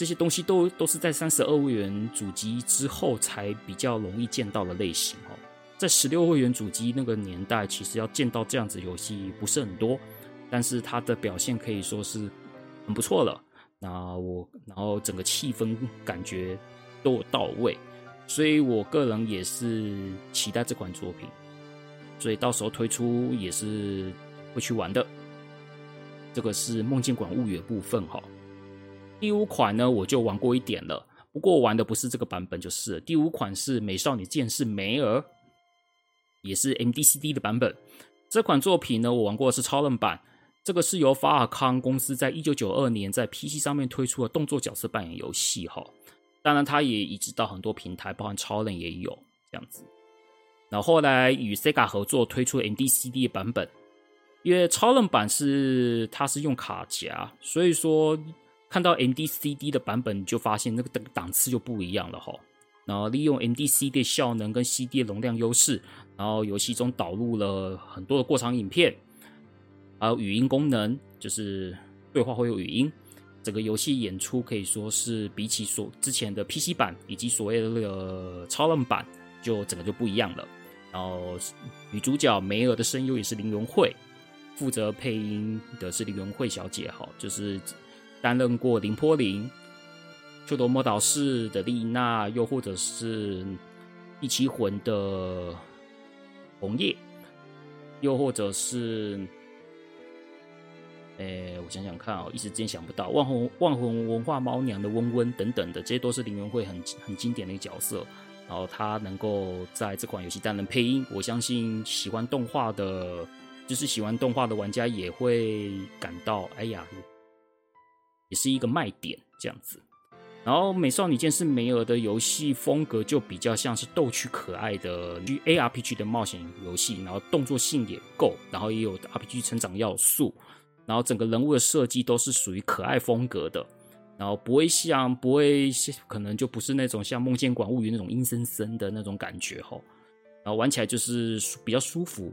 这些东西都都是在三十二位元主机之后才比较容易见到的类型哦。在十六位元主机那个年代，其实要见到这样子游戏不是很多，但是它的表现可以说是很不错了。那我，然后整个气氛感觉都有到位，所以我个人也是期待这款作品，所以到时候推出也是会去玩的。这个是《梦境馆物语》的部分哈。第五款呢，我就玩过一点了，不过我玩的不是这个版本，就是第五款是《美少女战士梅尔》。也是 MDCD 的版本。这款作品呢，我玩过的是超人版。这个是由法尔康公司在一九九二年在 PC 上面推出的动作角色扮演游戏哈。当然，它也移植到很多平台，包含超人也有这样子。然后后来与 Sega 合作推出 MDCD 的版本。因为超人版是它是用卡夹，所以说看到 MDCD 的版本，就发现那个档档次就不一样了哈。然后利用 MDCD 的效能跟 CD 的容量优势。然后游戏中导入了很多的过场影片，还有语音功能，就是对话会有语音。整个游戏演出可以说是比起所之前的 PC 版以及所谓的那个超人版，就整个就不一样了。然后女主角梅尔的声优也是綾原惠，负责配音的是綾原惠小姐，哈，就是担任过綾波丽、秋罗魔导士的丽娜，又或者是第七魂的。红叶，又或者是，诶，我想想看哦，一时间想不到，万红万红文化猫娘的温温等等的，这些都是林元会很很经典的一个角色。然后他能够在这款游戏担任配音，我相信喜欢动画的，就是喜欢动画的玩家也会感到，哎呀，也是一个卖点这样子。然后《美少女战士梅尔》的游戏风格就比较像是逗趣可爱的 ARPG 的冒险游戏，然后动作性也够，然后也有 RPG 成长要素，然后整个人物的设计都是属于可爱风格的。然后不会像，不会可能就不是那种像《梦见馆物语》那种阴森森的那种感觉哈。然后玩起来就是比较舒服，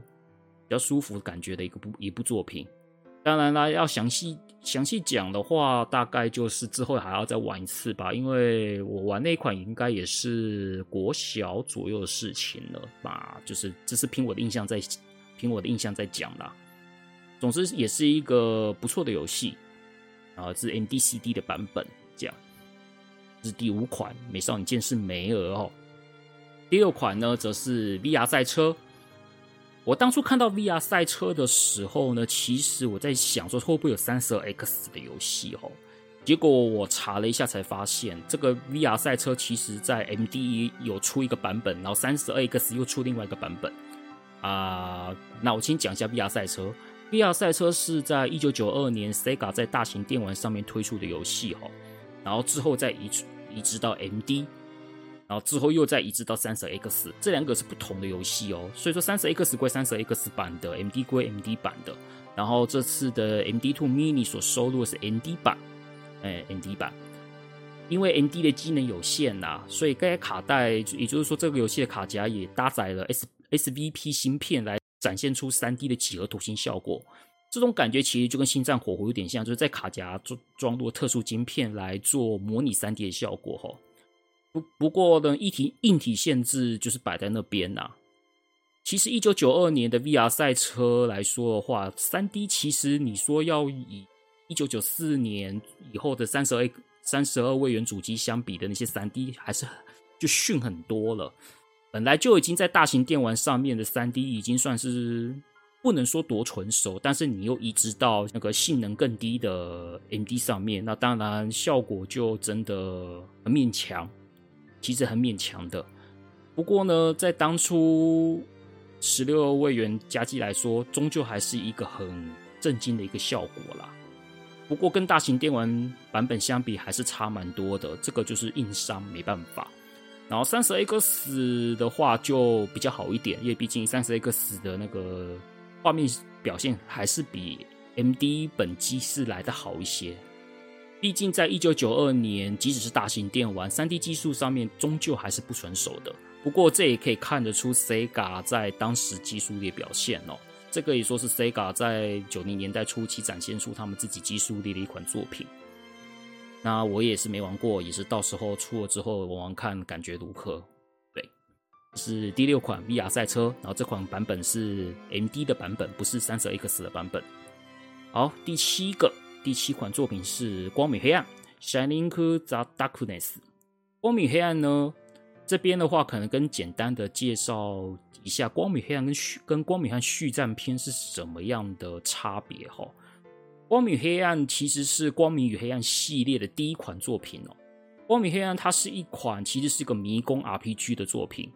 比较舒服感觉的一个部一部作品。当然啦，要详细详细讲的话，大概就是之后还要再玩一次吧。因为我玩那一款应该也是国小左右的事情了吧。就是这是凭我的印象在凭我的印象在讲啦。总之也是一个不错的游戏。啊，是 MDCD 的版本，这样。这是第五款《美少女战士梅尔》哦。第六款呢，则是 VR 赛车。我当初看到 VR 赛车的时候呢，其实我在想说，会不会有三十二 X 的游戏哦？结果我查了一下，才发现这个 VR 赛车其实在 MD 有出一个版本，然后三十二 X 又出另外一个版本。啊、那我先讲一下 VR 赛车。VR 赛车是在一九九二年 Sega 在大型电玩上面推出的游戏哈，然后之后再移移植到 MD，然后之后又再移植到三十 X，这两个是不同的游戏哦。所以说三十 X 归三十 X 版的，MD 归 MD 版的。然后这次的 MD2 Mini 所收录的是 ND 版，哎，ND 版，因为 ND 的机能有限呐、啊，所以该卡带，也就是说这个游戏的卡夹也搭载了 S SVP 芯片来。展现出三 D 的几何图形效果，这种感觉其实就跟《星战火狐》有点像，就是在卡夹装装入特殊晶片来做模拟三 D 的效果哈。不过呢，硬体硬体限制就是摆在那边呐。其实一九九二年的 VR 赛车来说的话，三 D 其实你说要以一九九四年以后的三十二三十二位元主机相比的那些三 D，还是就逊很多了。本来就已经在大型电玩上面的 3D 已经算是不能说多纯熟，但是你又移植到那个性能更低的 MD 上面，那当然效果就真的很勉强，其实很勉强的。不过呢，在当初十六位元加机来说，终究还是一个很震惊的一个效果啦。不过跟大型电玩版本相比，还是差蛮多的，这个就是硬伤，没办法。然后三十 X 的话就比较好一点，因为毕竟三十 X 的那个画面表现还是比 MD 本机是来的好一些。毕竟在一九九二年，即使是大型电玩，三 D 技术上面终究还是不成熟的。不过这也可以看得出 Sega 在当时技术力的表现哦。这个也说是 Sega 在九零年代初期展现出他们自己技术力的一款作品。那我也是没玩过，也是到时候出了之后玩玩看，感觉如何？对，是第六款 VR 赛车，然后这款版本是 MD 的版本，不是三十 X 的版本。好，第七个，第七款作品是《光明黑暗》（Shining the Darkness）。光明黑暗呢，这边的话可能跟简单的介绍一下《光明黑暗》跟续跟《光明黑暗续战篇》是什么样的差别哈。光明黑暗其实是光明与黑暗系列的第一款作品哦。光明黑暗它是一款其实是一个迷宫 RPG 的作品。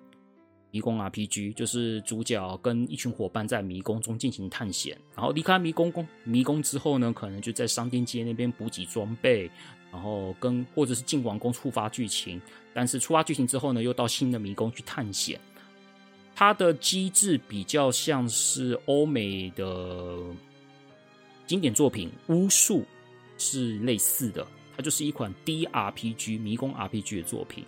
迷宫 RPG 就是主角跟一群伙伴在迷宫中进行探险，然后离开迷宫宫迷宫之后呢，可能就在商店街那边补给装备，然后跟或者是进王宫触发剧情。但是触发剧情之后呢，又到新的迷宫去探险。它的机制比较像是欧美的。经典作品《巫术》是类似的，它就是一款 DRPG 迷宫 RPG 的作品。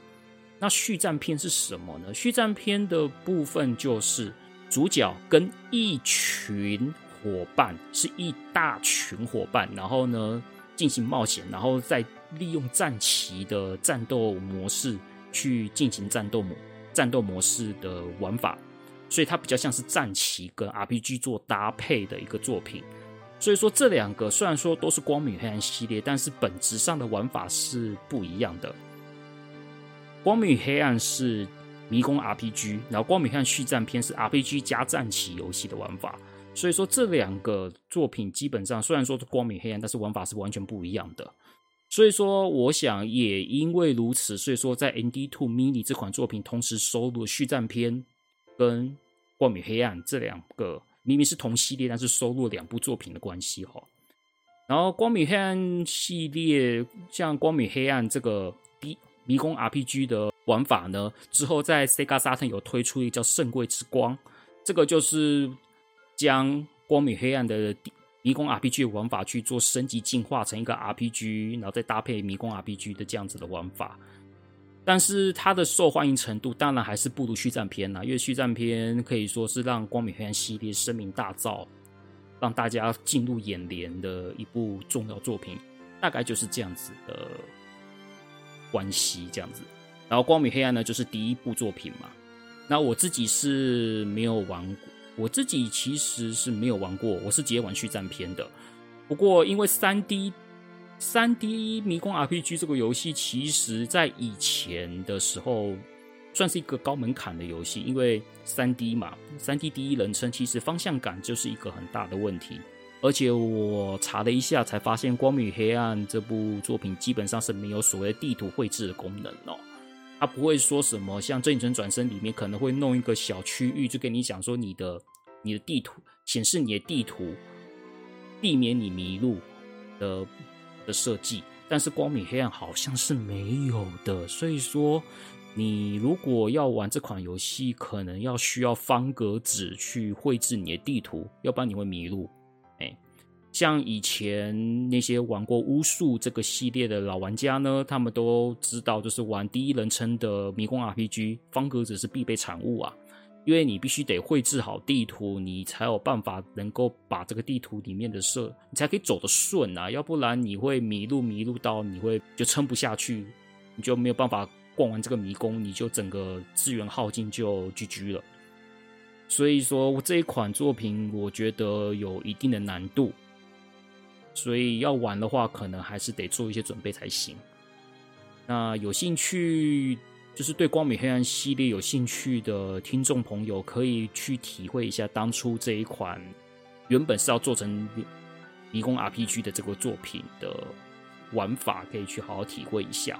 那续战篇是什么呢？续战篇的部分就是主角跟一群伙伴，是一大群伙伴，然后呢进行冒险，然后再利用战旗的战斗模式去进行战斗模战斗模式的玩法，所以它比较像是战旗跟 RPG 做搭配的一个作品。所以说这两个虽然说都是光明黑暗系列，但是本质上的玩法是不一样的。光明与黑暗是迷宫 RPG，然后光明黑暗续战篇是 RPG 加战棋游戏的玩法。所以说这两个作品基本上虽然说是光明黑暗，但是玩法是完全不一样的。所以说，我想也因为如此，所以说在 ND Two Mini 这款作品同时收录续战篇跟光明黑暗这两个明明是同系列，但是收录两部作品的关系哈。然后光明黑暗系列，像光明黑暗这个迷宫 RPG 的玩法呢，之后在 Sega Saturn 有推出一个叫《圣柜之光》，这个就是将光明黑暗的。迷宫 RPG 的玩法去做升级进化成一个 RPG，然后再搭配迷宫 RPG 的这样子的玩法，但是它的受欢迎程度当然还是不如续战篇啦，因为续战篇可以说是让光明黑暗系列声名大噪，让大家进入眼帘的一部重要作品，大概就是这样子的关系这样子。然后光明黑暗呢，就是第一部作品嘛，那我自己是没有玩过。我自己其实是没有玩过，我是直接玩续战篇的。不过因为三 D 三 D 迷宫 RPG 这个游戏，其实在以前的时候算是一个高门槛的游戏，因为三 D 嘛，三 D 第一人称，其实方向感就是一个很大的问题。而且我查了一下，才发现《光明与黑暗》这部作品基本上是没有所谓地图绘制的功能哦。它不会说什么，像《正义转生》里面可能会弄一个小区域，就跟你讲说你的你的地图显示你的地图，避免你迷路的的设计。但是《光明黑暗》好像是没有的，所以说你如果要玩这款游戏，可能要需要方格纸去绘制你的地图，要不然你会迷路。像以前那些玩过巫术这个系列的老玩家呢，他们都知道，就是玩第一人称的迷宫 RPG，方格子是必备产物啊。因为你必须得绘制好地图，你才有办法能够把这个地图里面的设，你才可以走得顺啊。要不然你会迷路，迷路到你会就撑不下去，你就没有办法逛完这个迷宫，你就整个资源耗尽就 GG 了。所以说这一款作品，我觉得有一定的难度。所以要玩的话，可能还是得做一些准备才行。那有兴趣，就是对光明黑暗系列有兴趣的听众朋友，可以去体会一下当初这一款原本是要做成迷宫 RPG 的这个作品的玩法，可以去好好体会一下。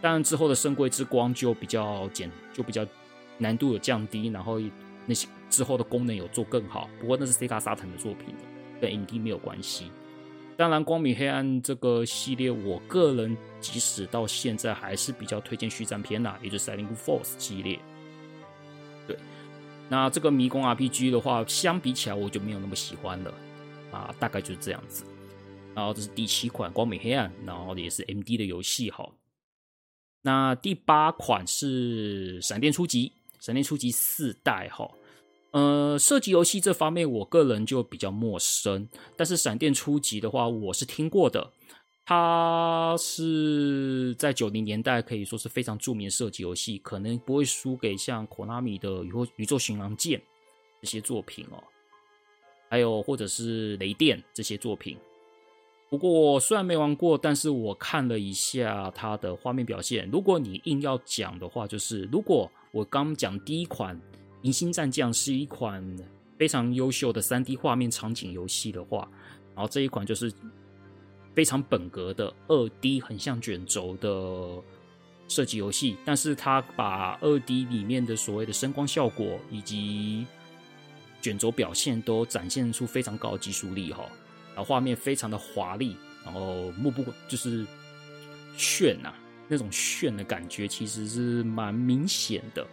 当然之后的圣柜之光就比较简，就比较难度有降低，然后那些之后的功能有做更好。不过那是 Sega 沙腾的作品，跟 ND 没有关系。当然，光明黑暗这个系列，我个人即使到现在还是比较推荐续战篇啦，也就是 Silent Force 系列。对，那这个迷宫 RPG 的话，相比起来我就没有那么喜欢了啊，大概就是这样子。然后这是第七款光明黑暗，然后也是 MD 的游戏哈。那第八款是闪电初级，闪电初级四代哈。呃，射击游戏这方面，我个人就比较陌生。但是闪电初级的话，我是听过的。它是在九零年代可以说是非常著名的射击游戏，可能不会输给像 Konami 的宇宇宙巡狼舰这些作品哦，还有或者是雷电这些作品。不过虽然没玩过，但是我看了一下它的画面表现。如果你硬要讲的话，就是如果我刚讲第一款。《银星战将》是一款非常优秀的三 D 画面场景游戏的话，然后这一款就是非常本格的二 D 横向卷轴的设计游戏，但是它把二 D 里面的所谓的声光效果以及卷轴表现都展现出非常高的技术力哈，然后画面非常的华丽，然后目不就是炫呐、那种炫的感觉其实是蛮明显的。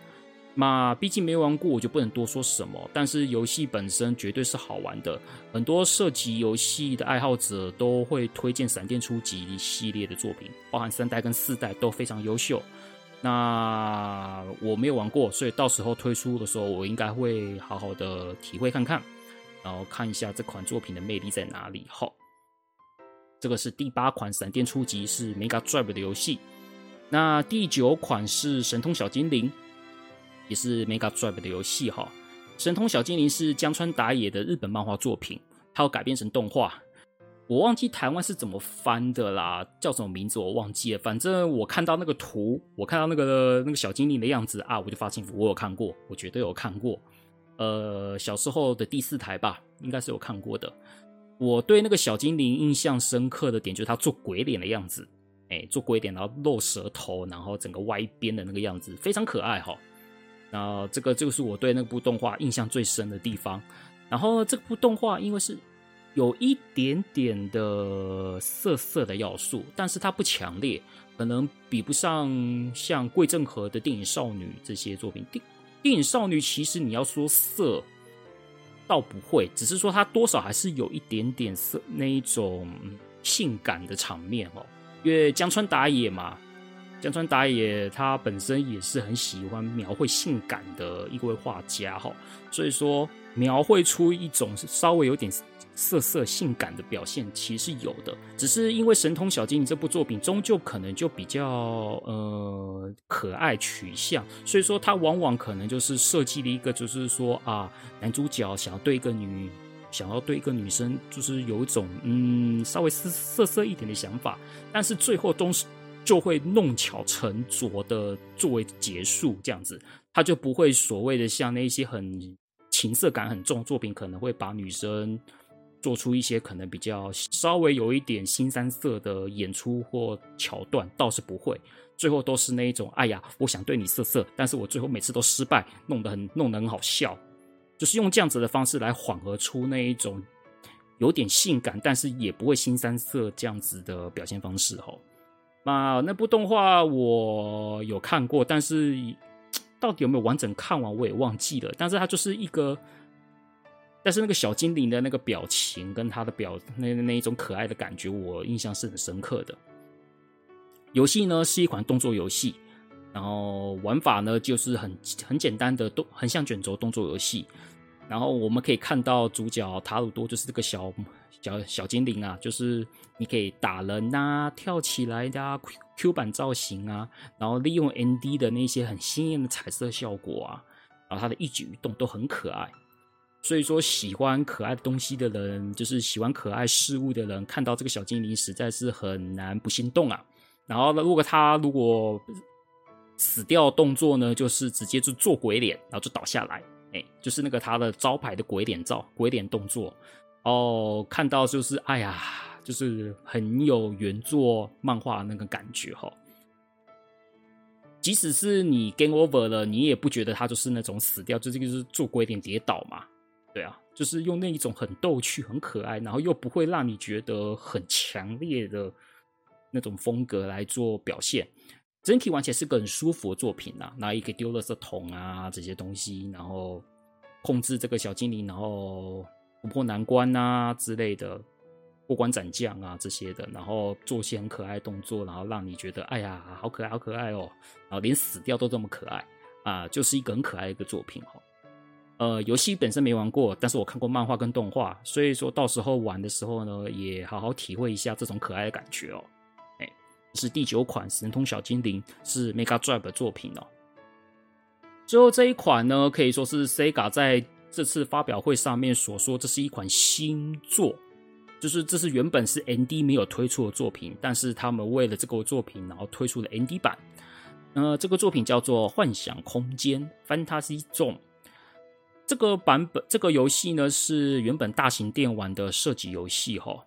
那，毕竟没玩过，我就不能多说什么。但是游戏本身绝对是好玩的，很多射击游戏的爱好者都会推荐《闪电初级》系列的作品，包含三代跟四代都非常优秀。那我没有玩过，所以到时候推出的时候，我应该会好好的体会看看，然后看一下这款作品的魅力在哪里。好，这个是第八款《闪电初级》是 Mega Drive 的游戏。那第九款是《神通小精灵》。也是 Mega Drive 的游戏哈，《神通小精灵》是江川达也的日本漫画作品，它有改编成动画，我忘记台湾是怎么翻的啦，叫什么名字我忘记了。反正我看到那个图，我看到那个那个小精灵的样子啊，我就发现我有看过，我绝对有看过。呃，小时候的第四台吧，应该是有看过的。我对那个小精灵印象深刻的点就是他做鬼脸的样子，哎，做鬼脸，然后露舌头，然后整个歪边的那个样子，非常可爱哈。那这个就是我对那部动画印象最深的地方。然后这部动画因为是有一点点的色色的要素，但是它不强烈，可能比不上像桂正和的电影少女这些作品。电电影少女其实你要说色，倒不会，只是说它多少还是有一点点色那一种性感的场面哦。因为江川打野嘛。江川打野他本身也是很喜欢描绘性感的一位画家哈，所以说描绘出一种稍微有点色色性感的表现，其实有的。只是因为《神通小精灵》这部作品终究可能就比较呃可爱取向，所以说他往往可能就是设计了一个，就是说啊，男主角想要对一个女，想要对一个女生，就是有一种嗯稍微色色色一点的想法，但是最后都是。就会弄巧成拙的作为结束，这样子，他就不会所谓的像那些很情色感很重的作品，可能会把女生做出一些可能比较稍微有一点新三色的演出或桥段，倒是不会，最后都是那一种，哎呀，我想对你色色，但是我最后每次都失败，弄得很弄得很好笑，就是用这样子的方式来缓和出那一种有点性感，但是也不会新三色这样子的表现方式，吼。那那部动画我有看过，但是 <tsk> 到底有没有完整看完我也忘记了。但是它就是一个，但是那个小精灵的那个表情跟他的表那那一种可爱的感觉，我印象是很深刻的。游戏呢是一款动作游戏，然后玩法呢就是很很简单的动横向卷轴动作游戏。然后我们可以看到主角塔鲁多就是这个小小小精灵啊，就是你可以打人啊、跳起来的、Q Q 版造型啊，然后利用 ND 的那些很鲜艳的彩色效果啊，然后他的一举一动都很可爱。所以说，喜欢可爱的东西的人，就是喜欢可爱事物的人，看到这个小精灵实在是很难不心动啊。然后呢，如果他如果死掉动作呢，就是直接就做鬼脸，然后就倒下来。哎，就是那个他的招牌的鬼脸照、鬼脸动作哦，看到就是哎呀，就是很有原作漫画那个感觉哈。即使是你 game over 了，你也不觉得他就是那种死掉，就这个是做鬼脸跌倒嘛？对啊，就是用那一种很逗趣、很可爱，然后又不会让你觉得很强烈的那种风格来做表现。整体玩起来是个很舒服的作品呐，那也可以丢垃圾桶啊这些东西，然后控制这个小精灵，然后突破难关啊之类的，过关斩将啊这些的，然后做些很可爱的动作，然后让你觉得哎呀好可爱好可爱哦，然后连死掉都这么可爱啊，就是一个很可爱的一个作品哈。呃，游戏本身没玩过，但是我看过漫画跟动画，所以说到时候玩的时候呢，也好好体会一下这种可爱的感觉哦。哎是第九款《神通小精灵》，是 Mega Drive 的作品哦。最后这一款呢，可以说是 Sega 在这次发表会上面所说，这是一款新作，就是这是原本是 ND 没有推出的作品，但是他们为了这个作品，然后推出了 ND 版。呃，这个作品叫做《幻想空间》（Fantasy Zone）。这个版本，这个游戏呢，是原本大型电玩的射击游戏哈。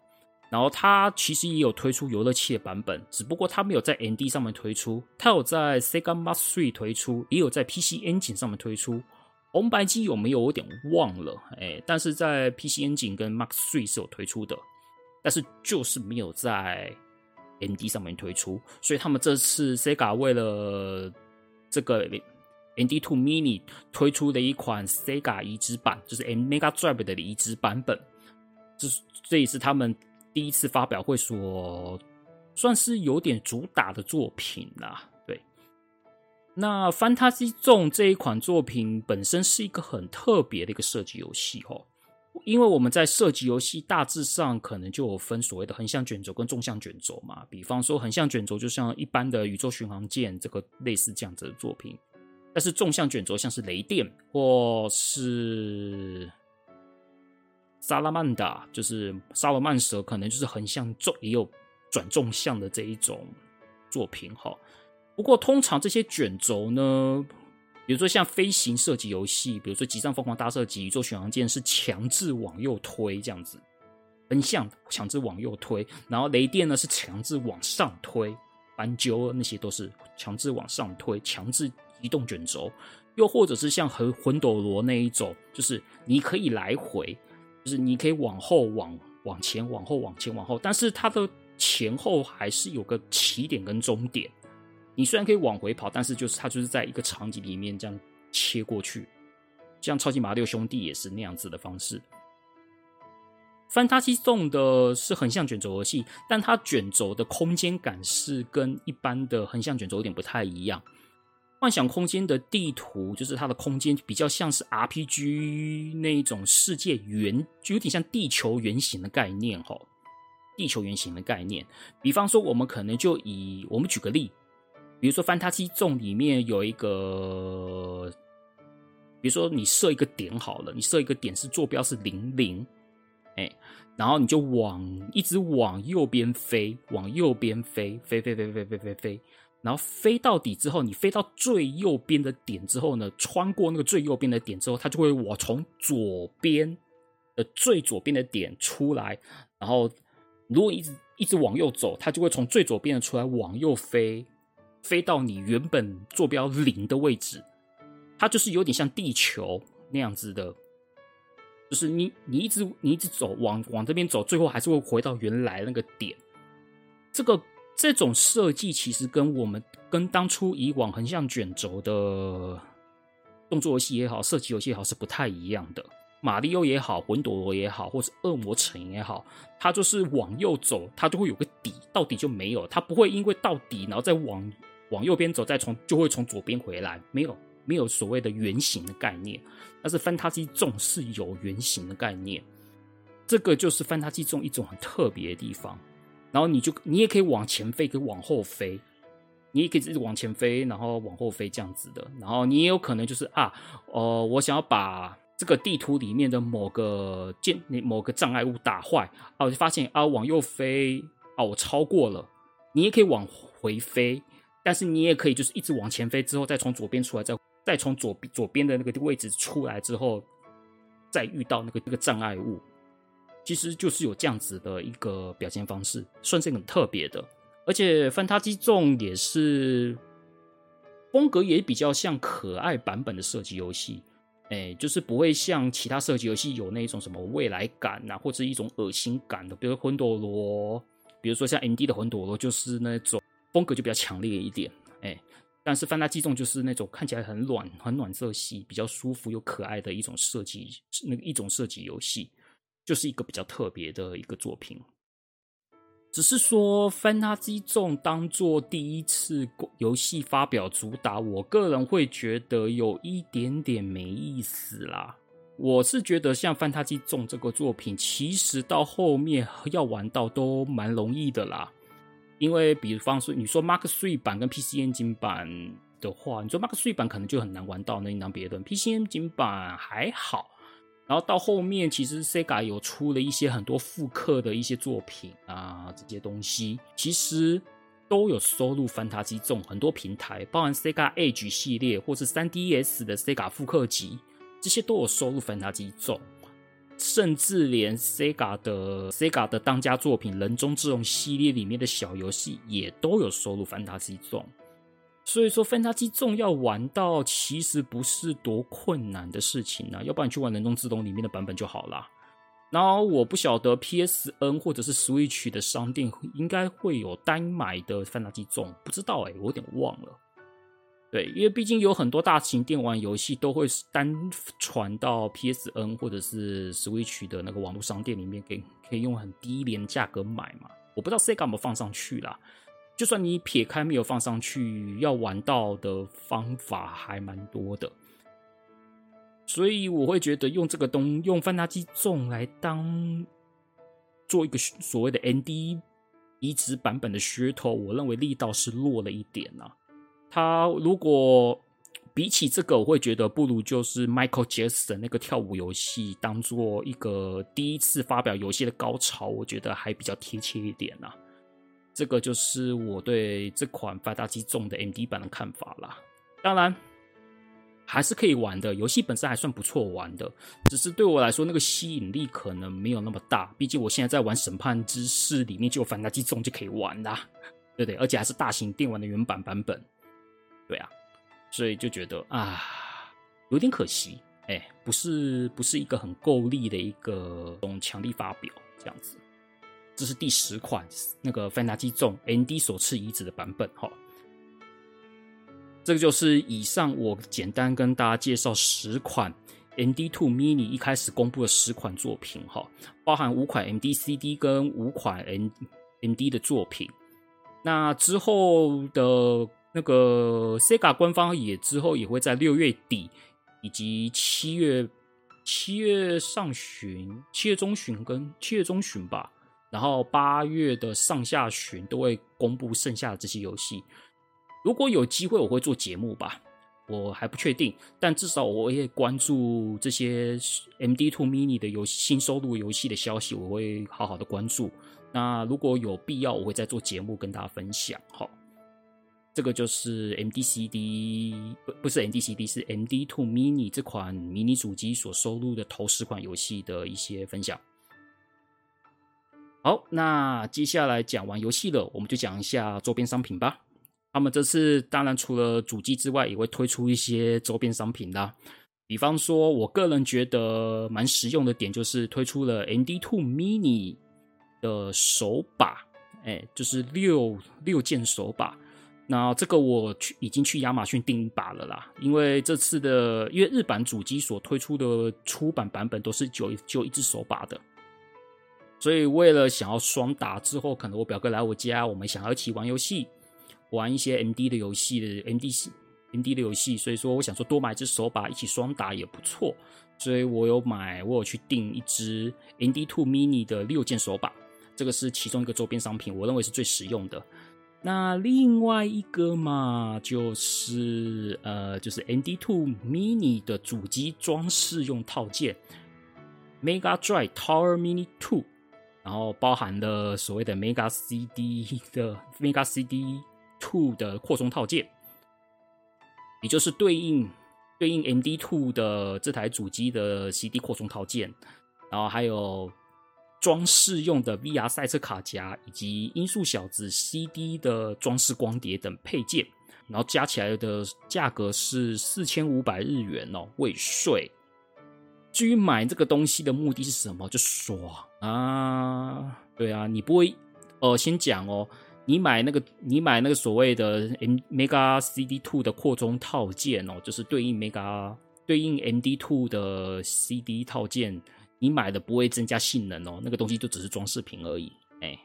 然后它其实也有推出游乐器的版本，只不过它没有在 ND 上面推出，它有在 Sega m a s t e r 推出，也有在 PC Engine 上面推出。红白机有没有？有点忘了，哎，但是在 PC Engine 跟 Max Three 是有推出的，但是就是没有在 ND 上面推出。所以他们这次 Sega 为了这个 ND Two Mini 推出的一款 Sega 移植版，就是 Mega Drive 的移植版本，这这也是他们。第一次发表会所算是有点主打的作品啦，那《Fantasy Zone》这一款作品本身是一个很特别的一个射击游戏哦，因为我们在射击游戏大致上可能就有分所谓的横向卷轴跟纵向卷轴嘛。比方说横向卷轴就像一般的宇宙巡航舰这个类似这样子的作品，但是纵向卷轴像是雷电或是。萨拉曼达就是萨罗曼蛇，可能就是横向纵也有转纵向的这一种作品哈。不过通常这些卷轴呢，比如说像飞行射击游戏，比如说《极战疯狂大射击》、《宇宙巡洋舰》是强制往右推这样子，横向强制往右推，然后雷电呢是强制往上推，斑鸠那些都是强制往上推，强制移动卷轴，又或者是像和魂斗罗那一种，就是你可以来回，就是你可以往后往往前往后往前往后，但是它的前后还是有个起点跟终点。你虽然可以往回跑，但是就是它就是在一个场景里面这样切过去，像超级马里奥兄弟也是那样子的方式。Fantasy Zone 的是横向卷轴游戏，但它卷轴的空间感是跟一般的横向卷轴有点不太一样。幻想空间的地图就是它的空间比较像是 RPG 那一种世界圆，就有点像地球圆形的概念哈。地球圆形的概念，比方说我们可能就以我们举个例。比如说《Fantasy Zone》里面有一个，比如说你设一个点好了，你设一个点是坐标是零零，哎，然后你就往一直往右边飞，往右边飞，飞飞飞飞飞飞飞，然后飞到底之后，你飞到最右边的点之后呢，穿过那个最右边的点之后，它就会我从左边的最左边的点出来，然后如果一直一直往右走，它就会从最左边的出来往右飞。飞到你原本坐标零的位置，它就是有点像地球那样子的，就是你你一直你一直走往往这边走，最后还是会回到原来那个点。这个这种设计其实跟我们跟当初以往横向卷轴的动作游戏也好，射击游戏也好是不太一样的。马里奥也好，魂斗罗也好，或是恶魔城也好，它就是往右走，它就会有个底，到底就没有，它不会因为到底然后再往。往右边走，再从就会从左边回来，没有没有所谓的圆形的概念。但是 Fantasy Zone 是有圆形的概念，这个就是 Fantasy Zone 一种很特别的地方。然后你就你也可以往前飞，可以往后飞，你也可以一直往前飞，然后往后飞这样子的。然后你也有可能就是啊，呃，我想要把这个地图里面的某个建某个障碍物打坏啊，我就发现啊，往右飞啊，我超过了。你也可以往回飞。但是你也可以，就是一直往前飞，之后再从左边出来，再再从左左边的那个位置出来之后，再遇到那个那个障碍物，其实就是有这样子的一个表现方式，算是很特别的。而且《翻塔击中》也是风格也比较像可爱版本的射击游戏，哎，就是不会像其他射击游戏有那种什么未来感啊，或者一种恶心感的，比如魂斗罗，比如说像 MD 的魂斗罗，就是那种。风格就比较强烈一点，哎，但是《Fantasy Zone》就是那种看起来很暖、很暖色系、比较舒服又可爱的一种设计，那一种设计游戏，就是一个比较特别的一个作品。只是说，《Fantasy Zone》当做第一次游戏发表主打，我个人会觉得有一点点没意思啦。我是觉得像《Fantasy Zone》这个作品，其实到后面要玩到都蛮容易的啦。因为，比方说，你说 Mark Three 版跟 PCN 套版的话，你说 Mark Three 版可能就很难玩到，那另当别论。PC Engine 版还好，然后到后面，其实 Sega 有出了一些很多复刻的一些作品啊，这些东西其实都有收录 Fantasy Zone，很多平台，包含 Sega Age 系列或是 3DS 的 Sega 复刻集，这些都有收录 Fantasy Zone。甚至连 Sega 的 Sega 的当家作品《人中之龙》系列里面的小游戏也都有收录《Fantasy Zone》，所以说《Fantasy Zone》要玩到其实不是多困难的事情呢、要不然你去玩《人中之龙》里面的版本就好啦。然后我不晓得 PSN 或者是 Switch 的商店应该会有单买的《Fantasy Zone》，不知道哎、我有点忘了。对，因为毕竟有很多大型电玩游戏都会单传到 PSN 或者是 Switch 的那个网络商店里面，给可以用很低廉价格买嘛。我不知道 Sega 有没有放上去啦。就算你撇开没有放上去，要玩到的方法还蛮多的。所以我会觉得用这个东用翻垃圾重来当做一个所谓的 ND 移植版本的噱头，我认为力道是弱了一点啊。他如果比起这个，我会觉得不如就是 Michael Jackson 那个跳舞游戏当做一个第一次发表游戏的高潮，我觉得还比较贴切一点呐。这个就是我对这款 Fantasy Zone 的 MD 版的看法啦。当然，还是可以玩的，游戏本身还算不错玩的，只是对我来说那个吸引力可能没有那么大。毕竟我现在在玩《审判之誓》，里面就有反打击重就可以玩啦，对不对？而且还是大型电玩的原版版本，对啊，所以就觉得啊，有点可惜，哎，不是不是一个很够力的一个种强力发表这样子。这是第十款那个凡达基众 ND 首次移植的版本哈。这个就是以上我简单跟大家介绍十款 nd two Mini 一开始公布的十款作品哈，包含五款 MD CD 跟五款 n nd 的作品。那之后的那个 Sega 官方也之后也会在六月底以及七月七月上旬、七月中旬跟七月中旬吧，然后八月的上下旬都会公布剩下的这些游戏。如果有机会，我会做节目吧，我还不确定，但至少我会关注这些 MD Two Mini 的游戏新收录游戏的消息，我会好好的关注。那如果有必要，我会再做节目跟大家分享。好，这个就是 MDCD 不不是 MDCD 是 MD Two Mini 这款迷你主机所收录的头十款游戏的一些分享。好，那接下来讲完游戏了，我们就讲一下周边商品吧。那么这次当然除了主机之外，也会推出一些周边商品啦。比方说，我个人觉得蛮实用的点就是推出了 MD Two Mini 的手把，哎，就是六六键手把。那这个我去已经去亚马逊订一把了啦，因为这次的因为日版主机所推出的出版版本都是就就一只手把的，所以为了想要双打之后，可能我表哥来我家，我们想要一起玩游戏。玩一些 MD 的游戏的 MD MD 的游戏，所以说我想说多买一只手把一起双打也不错，所以我有买，我有去订一只 M D Two Mini 的六键手把，这个是其中一个周边商品，我认为是最实用的。那另外一个嘛，就是呃，就是 MD2 Mini 的主机装饰用套件 Mega Drive Tower Mini 2，然后包含了所谓的 Mega CD 的 Mega CD。Two 的扩充套件，也就是对应对应 MD Two 的这台主机的 CD 扩充套件，然后还有装饰用的 VR 赛车卡夹，以及音速小子 CD 的装饰光碟等配件，然后加起来的价格是四千五百日元哦，未税。至于买这个东西的目的是什么？就爽啊！对啊，你不会呃，先讲哦。你买那个，你买那个所谓的 M Mega CD Two 的扩充套件哦，就是对应 Mega 对应 MD Two 的 CD 套件，你买的不会增加性能哦，那个东西就只是装饰品而已，哎，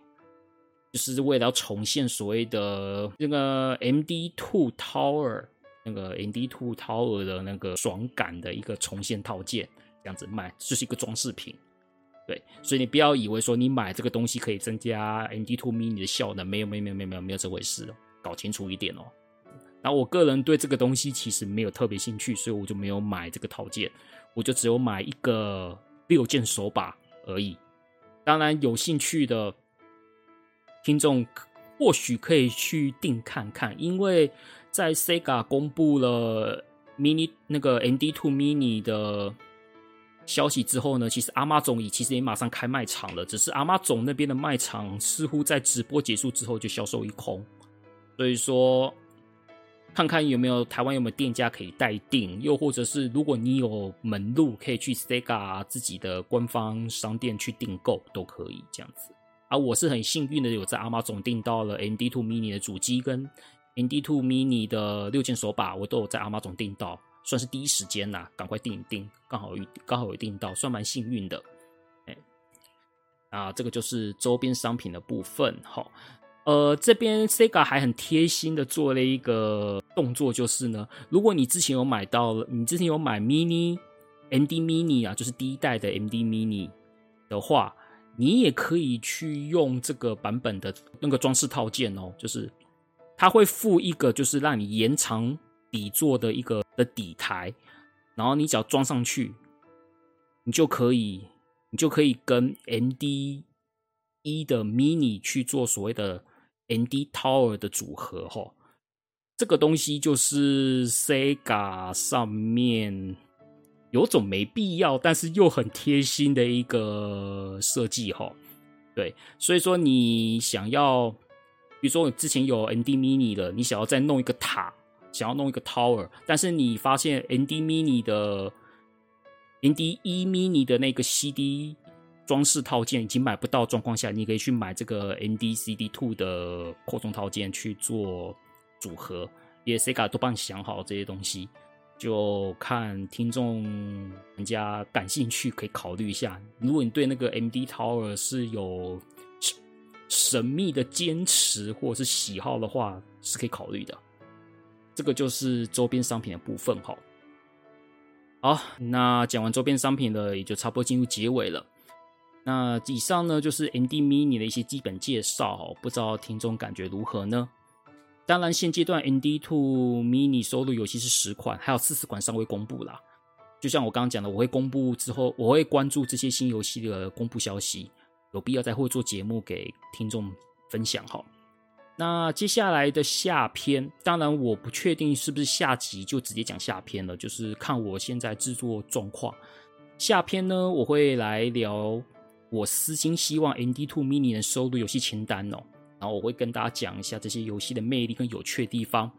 就是为了要重现所谓的那个 MD Two Tower 那个 MD Two Tower 的那个爽感的一个重现套件，这样子卖就是一个装饰品。对，所以你不要以为说你买这个东西可以增加 M D Two Mini 的效能，没有，没有，没有，没有，没有，没有这回事，搞清楚一点哦。然后我个人对这个东西其实没有特别兴趣，所以我就没有买这个套件，我就只有买一个六键手把而已。当然，有兴趣的听众或许可以去订看看，因为在 Sega 公布了 Mini 那个 MD Two Mini 的。消息之后呢，其实 Amazon 也其实也马上开卖场了，只是阿妈总那边的卖场似乎在直播结束之后就销售一空，所以说看看有没有台湾有没有店家可以代订，又或者是如果你有门路可以去 Sega 自己的官方商店去订购都可以这样子。啊我是很幸运的，有在 Amazon 订到了 MD2 Mini 的主机跟 MD2 Mini 的六键手把，我都有在 Amazon 订到。算是第一时间呐、啊，赶快订一订，刚好有刚好有订到，算蛮幸运的。哎，啊，这个就是周边商品的部分。好，呃，这边 Sega 还很贴心的做了一个动作，就是呢，如果你之前有买到了，你之前有买 Mini MD Mini 啊，就是第一代的 MD Mini 的话，你也可以去用这个版本的那个装饰套件哦，就是它会附一个，就是让你延长。底座的一个的底台，然后你只要装上去，你就可以，你就可以跟 MD 一的 Mini 去做所谓的 ND Tower 的组合，吼，这个东西就是 Sega 上面有种没必要，但是又很贴心的一个设计哈。对，所以说你想要，比如说你之前有 ND Mini 的，你想要再弄一个塔，想要弄一个 Tower，但是你发现 ND Mini 的 ND E Mini 的那个 CD 装饰套件已经买不到状况下，你可以去买这个 ND CD Two 的扩充套件去做。组合也 Sega 都帮你想好这些东西，就看听众人家感兴趣可以考虑一下。如果你对那个 MD Tower 是有神秘的坚持或者是喜好的话，是可以考虑的。这个就是周边商品的部分哈。好，那讲完周边商品了，也就差不多进入结尾了。那以上呢就是 ND Mini 的一些基本介绍，不知道听众感觉如何呢？当然，现阶段 ND Two Mini 收录游戏是十款，还有四十款尚未公布啦。就像我刚刚讲的，我会公布之后，我会关注这些新游戏的公布消息，有必要再会做节目给听众分享哈。那接下来的下篇，当然我不确定是不是下集就直接讲下篇了，就是看我现在制作状况。下篇呢，我会来聊我私心希望 ND Two Mini 能收录游戏清单哦。然后我会跟大家讲一下这些游戏的魅力跟有趣的地方。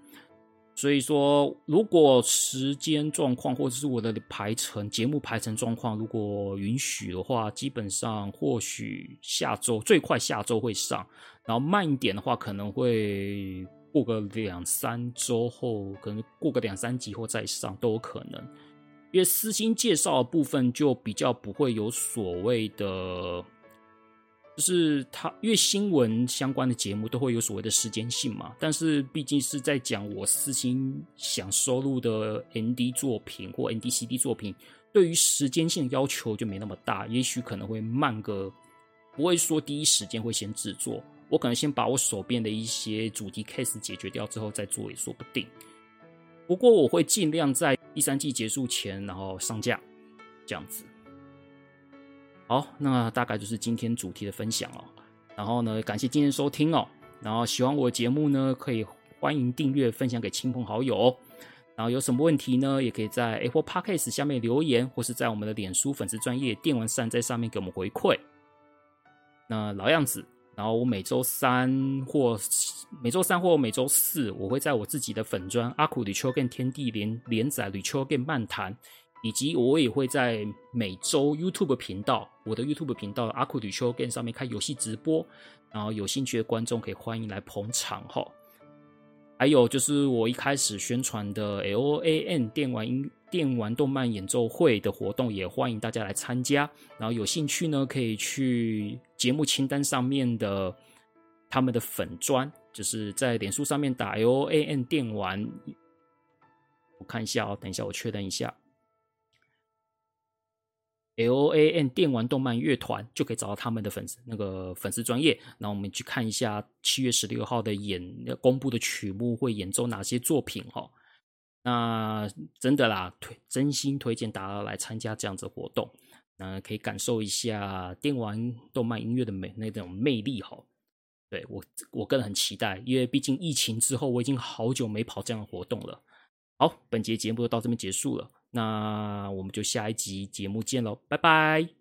所以说，如果时间状况或者是我的排程、节目排程状况如果允许的话，基本上或许下周最快下周会上，然后慢一点的话可能会过个两三周后，可能过个两三集后再上都有可能。因为私心介绍的部分就比较不会有所谓的。就是它，因为新闻相关的节目都会有所谓的时间性嘛。但是毕竟是在讲我私心想收录的 ND 作品或 ND CD 作品，对于时间性的要求就没那么大。也许可能会慢个，不会说第一时间会先制作。我可能先把我手边的一些主题 case 解决掉之后再做也说不定。不过我会尽量在第三季结束前然后上架，这样子。好，那大概就是今天主题的分享哦。然后呢，感谢今天收听哦。然后喜欢我的节目呢，可以欢迎订阅、分享给亲朋好友哦。然后有什么问题呢，也可以在 Apple Podcast 下面留言，或是在我们的脸书粉丝专业电玩善在上面给我们回馈。那老样子，然后我每周三或每周三或每周四，我会在我自己的粉专阿酷旅秋跟天地连连载旅秋跟漫谈。以及我也会在每周 YouTube 频道，我的 YouTube 频道阿酷旅秋根上面开游戏直播，然后有兴趣的观众可以欢迎来捧场哈。还有就是我一开始宣传的 L A N 电玩音电玩动漫演奏会的活动，也欢迎大家来参加。然后有兴趣呢，可以去节目清单上面的他们的粉专，就是在脸书上面打 L A N 电玩，我看一下哦，等一下我确认一下。L A N 电玩动漫乐团就可以找到他们的粉丝那个粉丝专页，那我们去看一下七月十六号的演公布的曲目会演奏哪些作品哈。那真的啦，推真心推荐大家来参加这样子活动，那可以感受一下电玩动漫音乐的美那种魅力哈。对我我个人很期待，因为毕竟疫情之后我已经好久没跑这样的活动了。好，本节节目就到这边结束了。那我们就下一集节目见喽，拜拜。